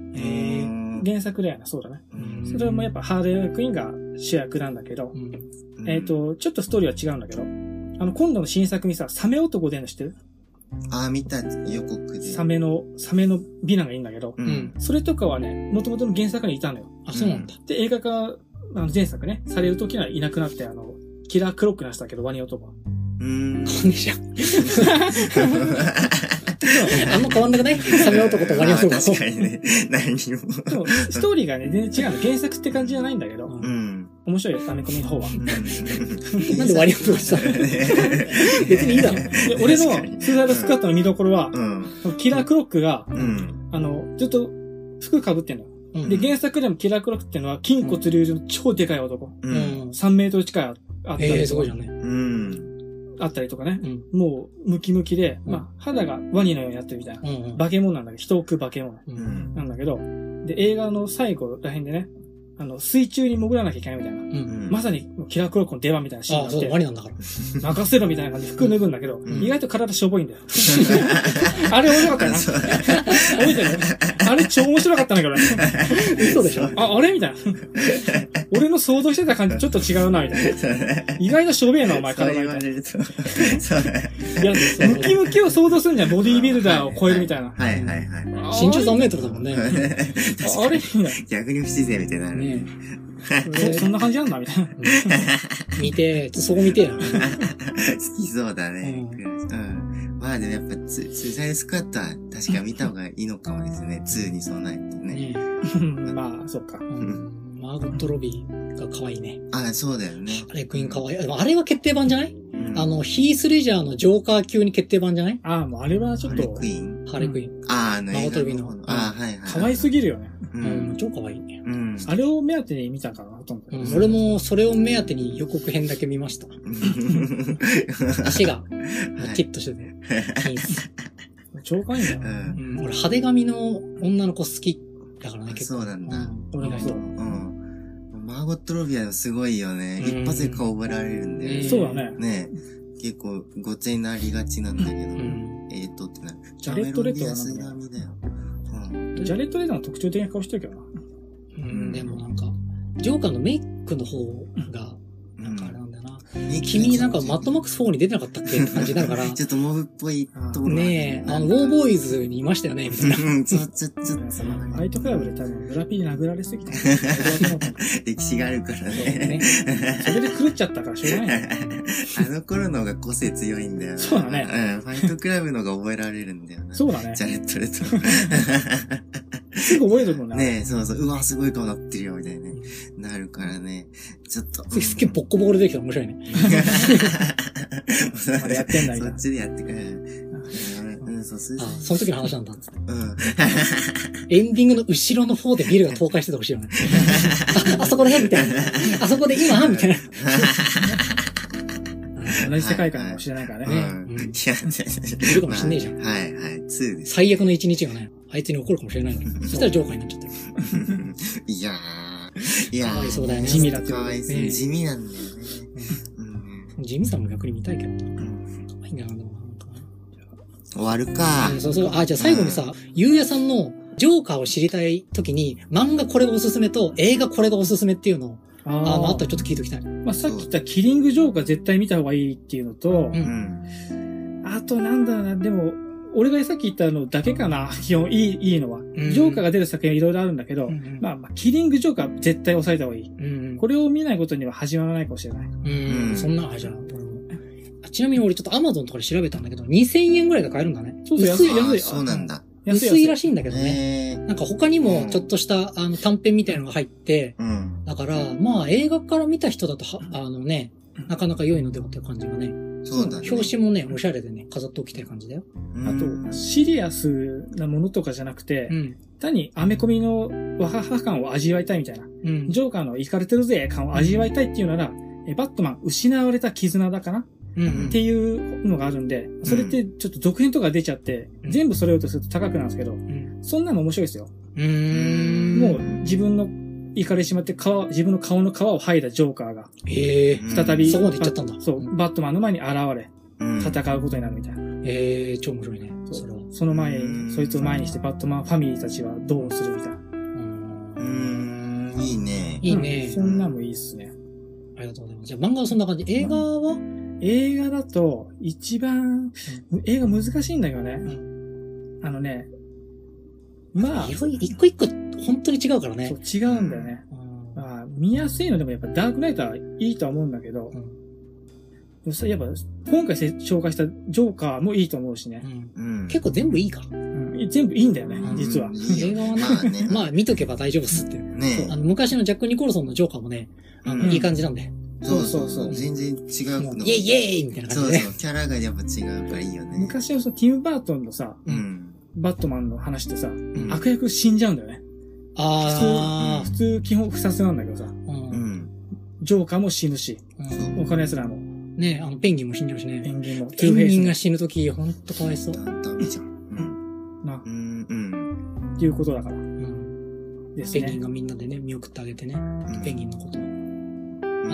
原作だよね、そうだね。うんそれもやっぱハーレークイーンが主役なんだけど、うんえっ、、と、ちょっとストーリーは違うんだけど、あの、今度の新作にさ、サメ男出るの知ってる？あ、見た予告で。サメの、サメのヴィランがいいんだけど、ううんん。それとかはね、元々の原作にいたのよ。あ、そうなんだ。で、映画化、あの前作ね、される時にはいなくなって、あの、キラークロックなしたけど、ワニ男。うん。変わんねえじゃん。あんま変わんなくない？サメ男とワニ男あ確かにね。何も。でも、ストーリーがね、全然違うの。原作って感じじゃないんだけど、うん。面白いよ、アメコミの方は。なんでワニ男したの別にいいだろ。で、俺のスーサイドスクワットの見どころは、キラークロックが、うん。あの、ずっと服被ってんのよ。うんで、原作でもキラークロックっていうのは、筋骨隆々の超でかい男。う。うんん。3メートル近いあったりとかええ、すごいじゃんね。うん。あったりとかね。うん。もう、ムキムキで、うんまあ、肌がワニのようになってるみたいな。うんうん。化け物なんだけど、人を食う化け物。なんだけど、で、映画の最後らへんでね、あの、水中に潜らなきゃいけないみたいな。う。うんんまさに、キラークロックの出番みたいなシーンああ、そうだ、があってワ、ニなんだから。任せろみたいな感じで服脱ぐんだけど、ん意外と体しょぼいんだよ。あれ面白かったよな。そう覚えてる？あれ超面白かったんだけどね。嘘でしょ？あ、あれみたいな。俺の想像してた感じちょっと違うな、みたいな。意外としょべえな、お前そう体みたい。そう。いや、ムキムキを想像するんじゃん、ボディービルダーを超えるみたいな。はいはいはい。身長3メートルだもんね。ああれみたいな。逆に不自然みたいになる。ね そそんな感じなんだ、みたいな。え。見て、そこ見てよ。好きそうだね。ううん。まあでもやっぱツ、ツーサイドスクワットは確か見た方がいいのかもですね。2に備えてね。ねうんまあ、そっかえ。。うん。マーゴット・ロビーが可愛いね。あ、そうだよね。ハレクイーン可愛い。あれは決定版じゃない？うんあの、ヒース・レジャーのジョーカー級に決定版じゃない？ああ、もうあれはちょっとハレク、イーンハレクイーン。ああ、あの映マゴトビの。ああ、はいはい。可愛すぎるよね。ううん、ん。超可愛い。うん。あれを目当てに見たから、ほとんど。うん、俺もそれを目当てに予告編だけ見ました。足が、キッとしてて。超可愛いんだよう。うんん、俺派手髪の女の子好きだからね、結構。そうなんだ。うん俺もそう。うん。マーゴット・ロビアはすごいよね。うん一発で顔覚えられるんで。うんそうだね。ね結構ごっちゃになりがちなんだけど。うん。えーとってなる。ジャレットレッドはキャメロンディアス並みだよ。うん。ジャレット・レーダーの特徴的な顔してるけどな。うん、でもなんか、ジョーカーのメイクの方が、君なんかマッドマックス4に出てなかったっけ？って感じになるから、ちょっとモブっぽいところねえ、あの、ウォーボーイズにいましたよね、みたいな。うん、ちょ、ちょ、ちょ、ちょ、ファイトクラブで多分、ブラピに殴られすぎた。歴史があるからそうね。ね。それで狂っちゃったからしょうがないよ。あの頃の方が個性強いんだよな。そうだねうん、ファイトクラブの方が覚えられるんだよな。そうだね。ジャレットレッすぐ覚えてるもんド。ね。ねえ、そうそう、うわ、すごい顔なってるよ、みたいなね。なるからね。ちょっと。すげえボッコボコでできたら面白いね。あれやってんだみたいなそっちでやってくれる。うん、そう、すあ、その時の話なんだ。うん。エンディングの後ろの方でビルが倒壊しててほしいよね。あ、あそこでみたいな。あそこで今みたいな。同じ世界観かもしれないからうね。ん。いや、いるかもしんねえじゃんまあはい、はい、2です。最悪の一日がね、あいつに起こるかもしれないのに。そしたらジョーカーになっちゃってる。いやー、いやー。かわいそうだよね地味だってかわいそう。ね地味なんだよね。うん。ジミさんも逆に見たいけどな。うん可愛いんだよな、でもなんか終わるか。うんそうそう。あ、じゃあ最後にさ、ゆうやさんのジョーカーを知りたい時に、漫画これがおすすめと映画これがおすすめっていうのを、ああの、ああったらちょっと聞いておきたい。まあ、さっき言ったキリングジョーカー絶対見た方がいいっていうのとう、うん。あとなんだろうな、でも、俺がさっき言ったのだけかな、基本いい、いいのは。んジョーカーが出る作品はいろいろあるんだけど、うんまあ、まあ、キリングジョーカー絶対抑えた方がいい。うん。これを見ないことには始まらないかもしれない。うん、うんそんな、あ、じゃあ、俺もあちなみに俺ちょっとアマゾンとかで調べたんだけど、2000円ぐらいで買えるんだね。そうそう薄い安いそうなんだ。安薄いらししいんだけどね。なんか他にもちょっとした、あの短編みたいなのが入って、うん。だから、まあ映画から見た人だとは、あのね、なかなか良いのではっていう感じがね。そうだね。表紙もね、おしゃれでね、飾っておきたい感じだよ。あと、シリアスなものとかじゃなくて、うん。単にアメコミのワハハ感を味わいたいみたいな。うん。ジョーカーのイかれてるぜ感を味わいたいっていうなら、えバットマン失われた絆だかな？うんっていうのがあるんで、それってちょっと続編とか出ちゃって、うん全部揃えようとすると高くなるんですけど、うん。そんなの面白いですよ。うーん。もう自分のいかれしまって皮、自分の顔の皮を剥いだジョーカーが、ええ再び、そこまで行っちゃったんだそう、バットマンの前に現れ、うん、戦うことになるみたいな。ええ超面白いね。そそれは。その前うんに、そいつを前にしてバットマンファミリーたちはどうするみたいな。うんうーん、いいね。いいねうん。そんなんもいいっすね。ありがとうございます。じゃあ漫画はそんな感じ？映画は？映画だと、一番、映画難しいんだけどね。あのね、まあ、いろいろ、一個一個、本当に違うからねそう。違うんだよね。うんまあ、見やすいのでもやっぱダークナイトはいいとは思うんだけど、うんやっぱ今回せ紹介したジョーカーもいいと思うしね。うんうん。結構全部いいか。うん、全部いいんだよねう、ん実は映画はねまあね。まあ見とけば大丈夫っすってあの昔のジャック・ニコルソンのジョーカーもね、あの、うんいい感じなんで。そうそううそうう。全然違うの。イェイイェイみたいな感じで。そうそう。キャラがやっぱ違うからいいよね。昔はそのティム・バートンのさ、うん。バットマンの話ってさ、うん悪役死んじゃうんだよね。あ普通基本不殺なんだけどさ、あ、うん。ううんん。ジョーカーも死ぬし、うん他の奴らも。ね、あの、ペンギンも死んじゃうしペね。ンギンも。ペンギンがし死ぬとき、ほんとかわいそう。ダダメじゃん。うん。なう、ん、うん。っていうことだから。うん。ですね。ペンギンがみんなでね、見送ってあげてね。うんペンギンのことを。あ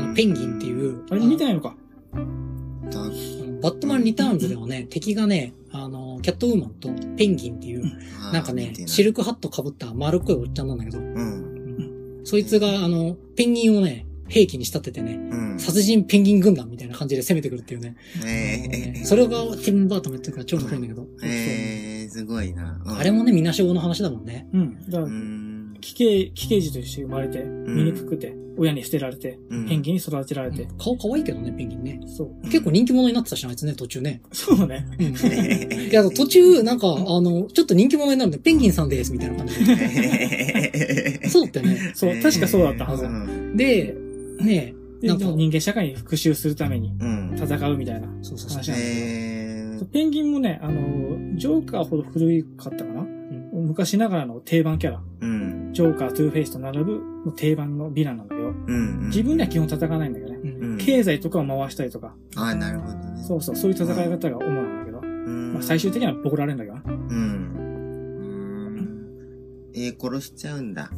の、うんペンギンっていう、あれ見てないのかだあのバットマンリターンズではね、敵がね、あの、キャットウーマンとペンギンっていう、なんかね、シる。ルクハット被った丸っこいおっちゃんなんだけど、うん。そいつが、あの、ペンギンをね、兵器に仕立ててね、うん。殺人ペンギン軍団みたいな感じで攻めてくるっていうね。ええそれがティム・バートンもやってるから超面白いんだけど。ええすごいな。うんあれもね、みなしごの話だもんね。うん。だからう、ん。奇形、奇形児として生まれて、醜くて、親に捨てられて、うんペンギンに育てられて。顔可愛いけどね、ペンギンね。そう。結構人気者になってたしな、あいつね、途中ね。そうね。うん。いや、途中、なんか、あの、ちょっと人気者になるんで、ペンギンさんです、みたいな感じで。そうだったよね。そう、確かそうだったはずう。ん。で、ねでなんか人間社会に復讐するためにうん。戦うみたいなそうそうそう。話なんだけえど。ペンギンもね、あの、ジョーカーほど古かったかな昔ながらの定番キャラ。うん。ジョーカー、トゥーフェイスと並ぶ定番のヴィランなんだけど、うん。自分では基本戦わないんだけどね。うんうん経済とかを回したりとか、ああ、なるほどね。そうそう、そういう戦い方が主なんだけど、うん。まあ最終的にはボコられるんだけどな。うん。うん。えー、殺しちゃうんだ。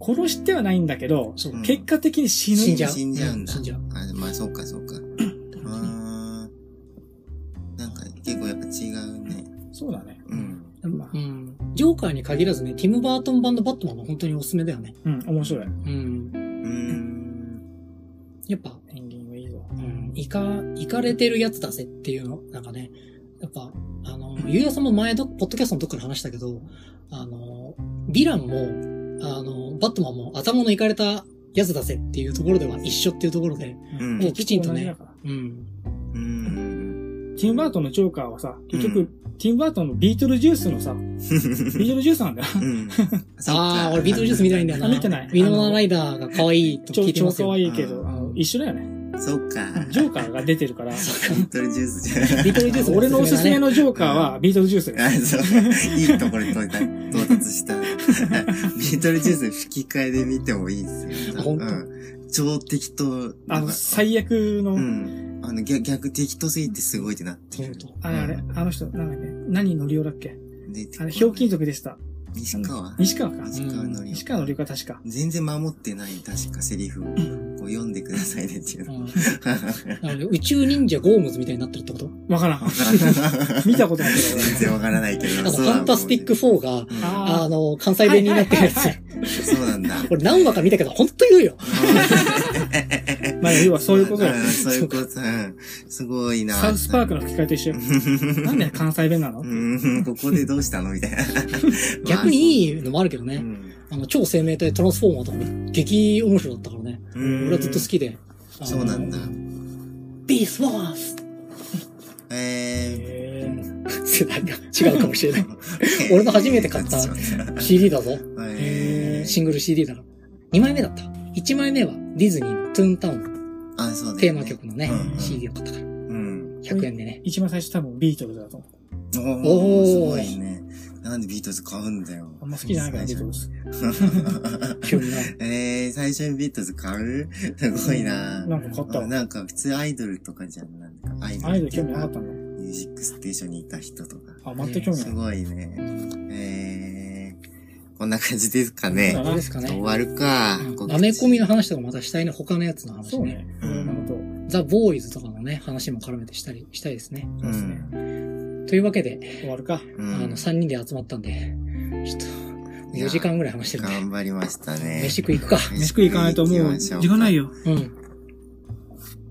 殺してはないんだけど、そううん結果的に死ぬ。死んじゃう死んじゃうんだ。死んじゃうあ、まあ、そうか、そうか。あーなんか、結構やっぱ違うね。そうだね。うん。まあうん。ジョーカーに限らずね、ティム・バートン版のバットマンも本当におすすめだよね。うん、面白い。うん。うーん。やっぱ、ペンギンはいいぞ。うん、いか、いかれてるやつだぜっていうの、なんかね、やっぱ、あの、ゆうやさんも前ど、ポッドキャストのとこから話したけど、あの、ヴィランも、あの、バットマンも頭のいかれたやつだぜっていうところでは一緒っていうところで、うんもうきちんとねうん。うん。ティム・バートンのジョーカーはさ、結局、ティム・バートンのビートルジュースのさ、ビートルジュースなんだよ。ああ、俺ビートルジュース見たいんだよな。あ見てないウィノナライダーが可愛いと超超聞いてますよ。可愛いけど、一緒だよね。そっか。ジョーカーが出てるから、ビートルジュースじゃん。ビートルジュース俺のおすすめの。のジョーカーはビートルジュースであ、す。そう。いいところに到達した。ビートルジュース吹き替えで見てもいいですよ。あ本当うん。超適当。あの、最悪の、うん。あの、逆、逆適当すぎてすごいってなってる。あれあれ、あの人、なんだっけ、何のりおだっけ？であれ、ひょうきん族でした。西川？西川か。西川のり西川のりおか確か。全然守ってない、確かセリフを。こう読んでくださいねっていう 宇宙忍者ゴームズみたいになってるってこと？わからん。見たことないけど、全然わからないけど。ファンタスティック4が、あの、関西弁になってるやつ。そうなんだ。俺何話か見たけど、ほんと言うよ。あ、まあ、要はそういうことだよん。そういうこと。うんすごいな。サウスパークの吹き替えと一緒よ。なんで関西弁なの？うん、ここでどうしたの？みたいな。逆にいいのもあるけどね。うん。あの、超生命体トランスフォーマーとかも激面白かったからね。うん俺はずっと好きで。そうなんだ。ビース・ワースえへー世代が違うかもしれない。ー。俺の初めて買った CD だぞ。えー。シングル CD だから。2枚目だった。1枚目はディズニーのトゥーンタウンあ、そうだよねテーマ曲のね、うんうん CD を買ったから。うん。100円でね。一番最初多分ビートルズだと思う。おおすごいね。なんでビートルズ買うんだよ。あんま好きじゃないから、ビートルズ。急にな。えー、最初にビートルズ買う？すごいななんか買ったわなんか普通アイドルとかじゃん。なんかアイドル。アイドル興味なかったんだ。ミュージックステーションにいた人とか。あ、全く興味すない。ごいね。えー、こんな感じですかね。そうどうですかね。終わるか。うんアメコミの話とかまたしたいね。他のやつの話ねそうね。。いろんなことを。ザ・ボーイズとかのね、話も絡めてしたり、したいですね。そうですね。というわけで、終わるか。うんあの、3人で集まったんで、ちょっと、4時間ぐらい話してるんで、頑張りましたね。飯食い行くか。飯食い行かないともう、時間ない。よ。うん。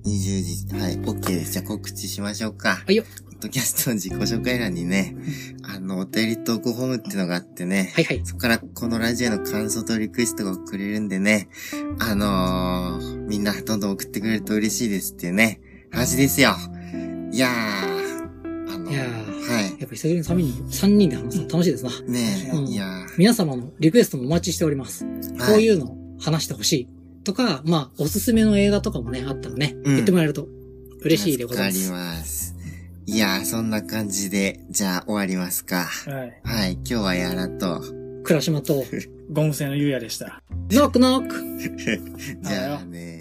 20時、はい、OK です。じゃあ告知しましょうか。はいよ。ポッドキャストの自己紹介欄にね、あの、お便りトークホームってのがあってね、はいはい。そこからこのラジオの感想とリクエストが送れるんでね、あのー、みんなどんどん送ってくれると嬉しいですっていうね、話ですよ。いやー、あの、いやーはい。やっぱ久しぶりに3人3人で話すの楽しいですな。ねえ、うんいや皆様のリクエストもお待ちしております。ー、こういううのを話してほしい。とか、まあ、おすすめの映画とかもね、あったらね、うん言ってもらえると嬉しいでござい助かります。ます。いやー、そんな感じで、じゃあ終わりますか。はい。はい、今日はやらと、倉島と、ゴム製のゆうやでした。ノックノックじゃあね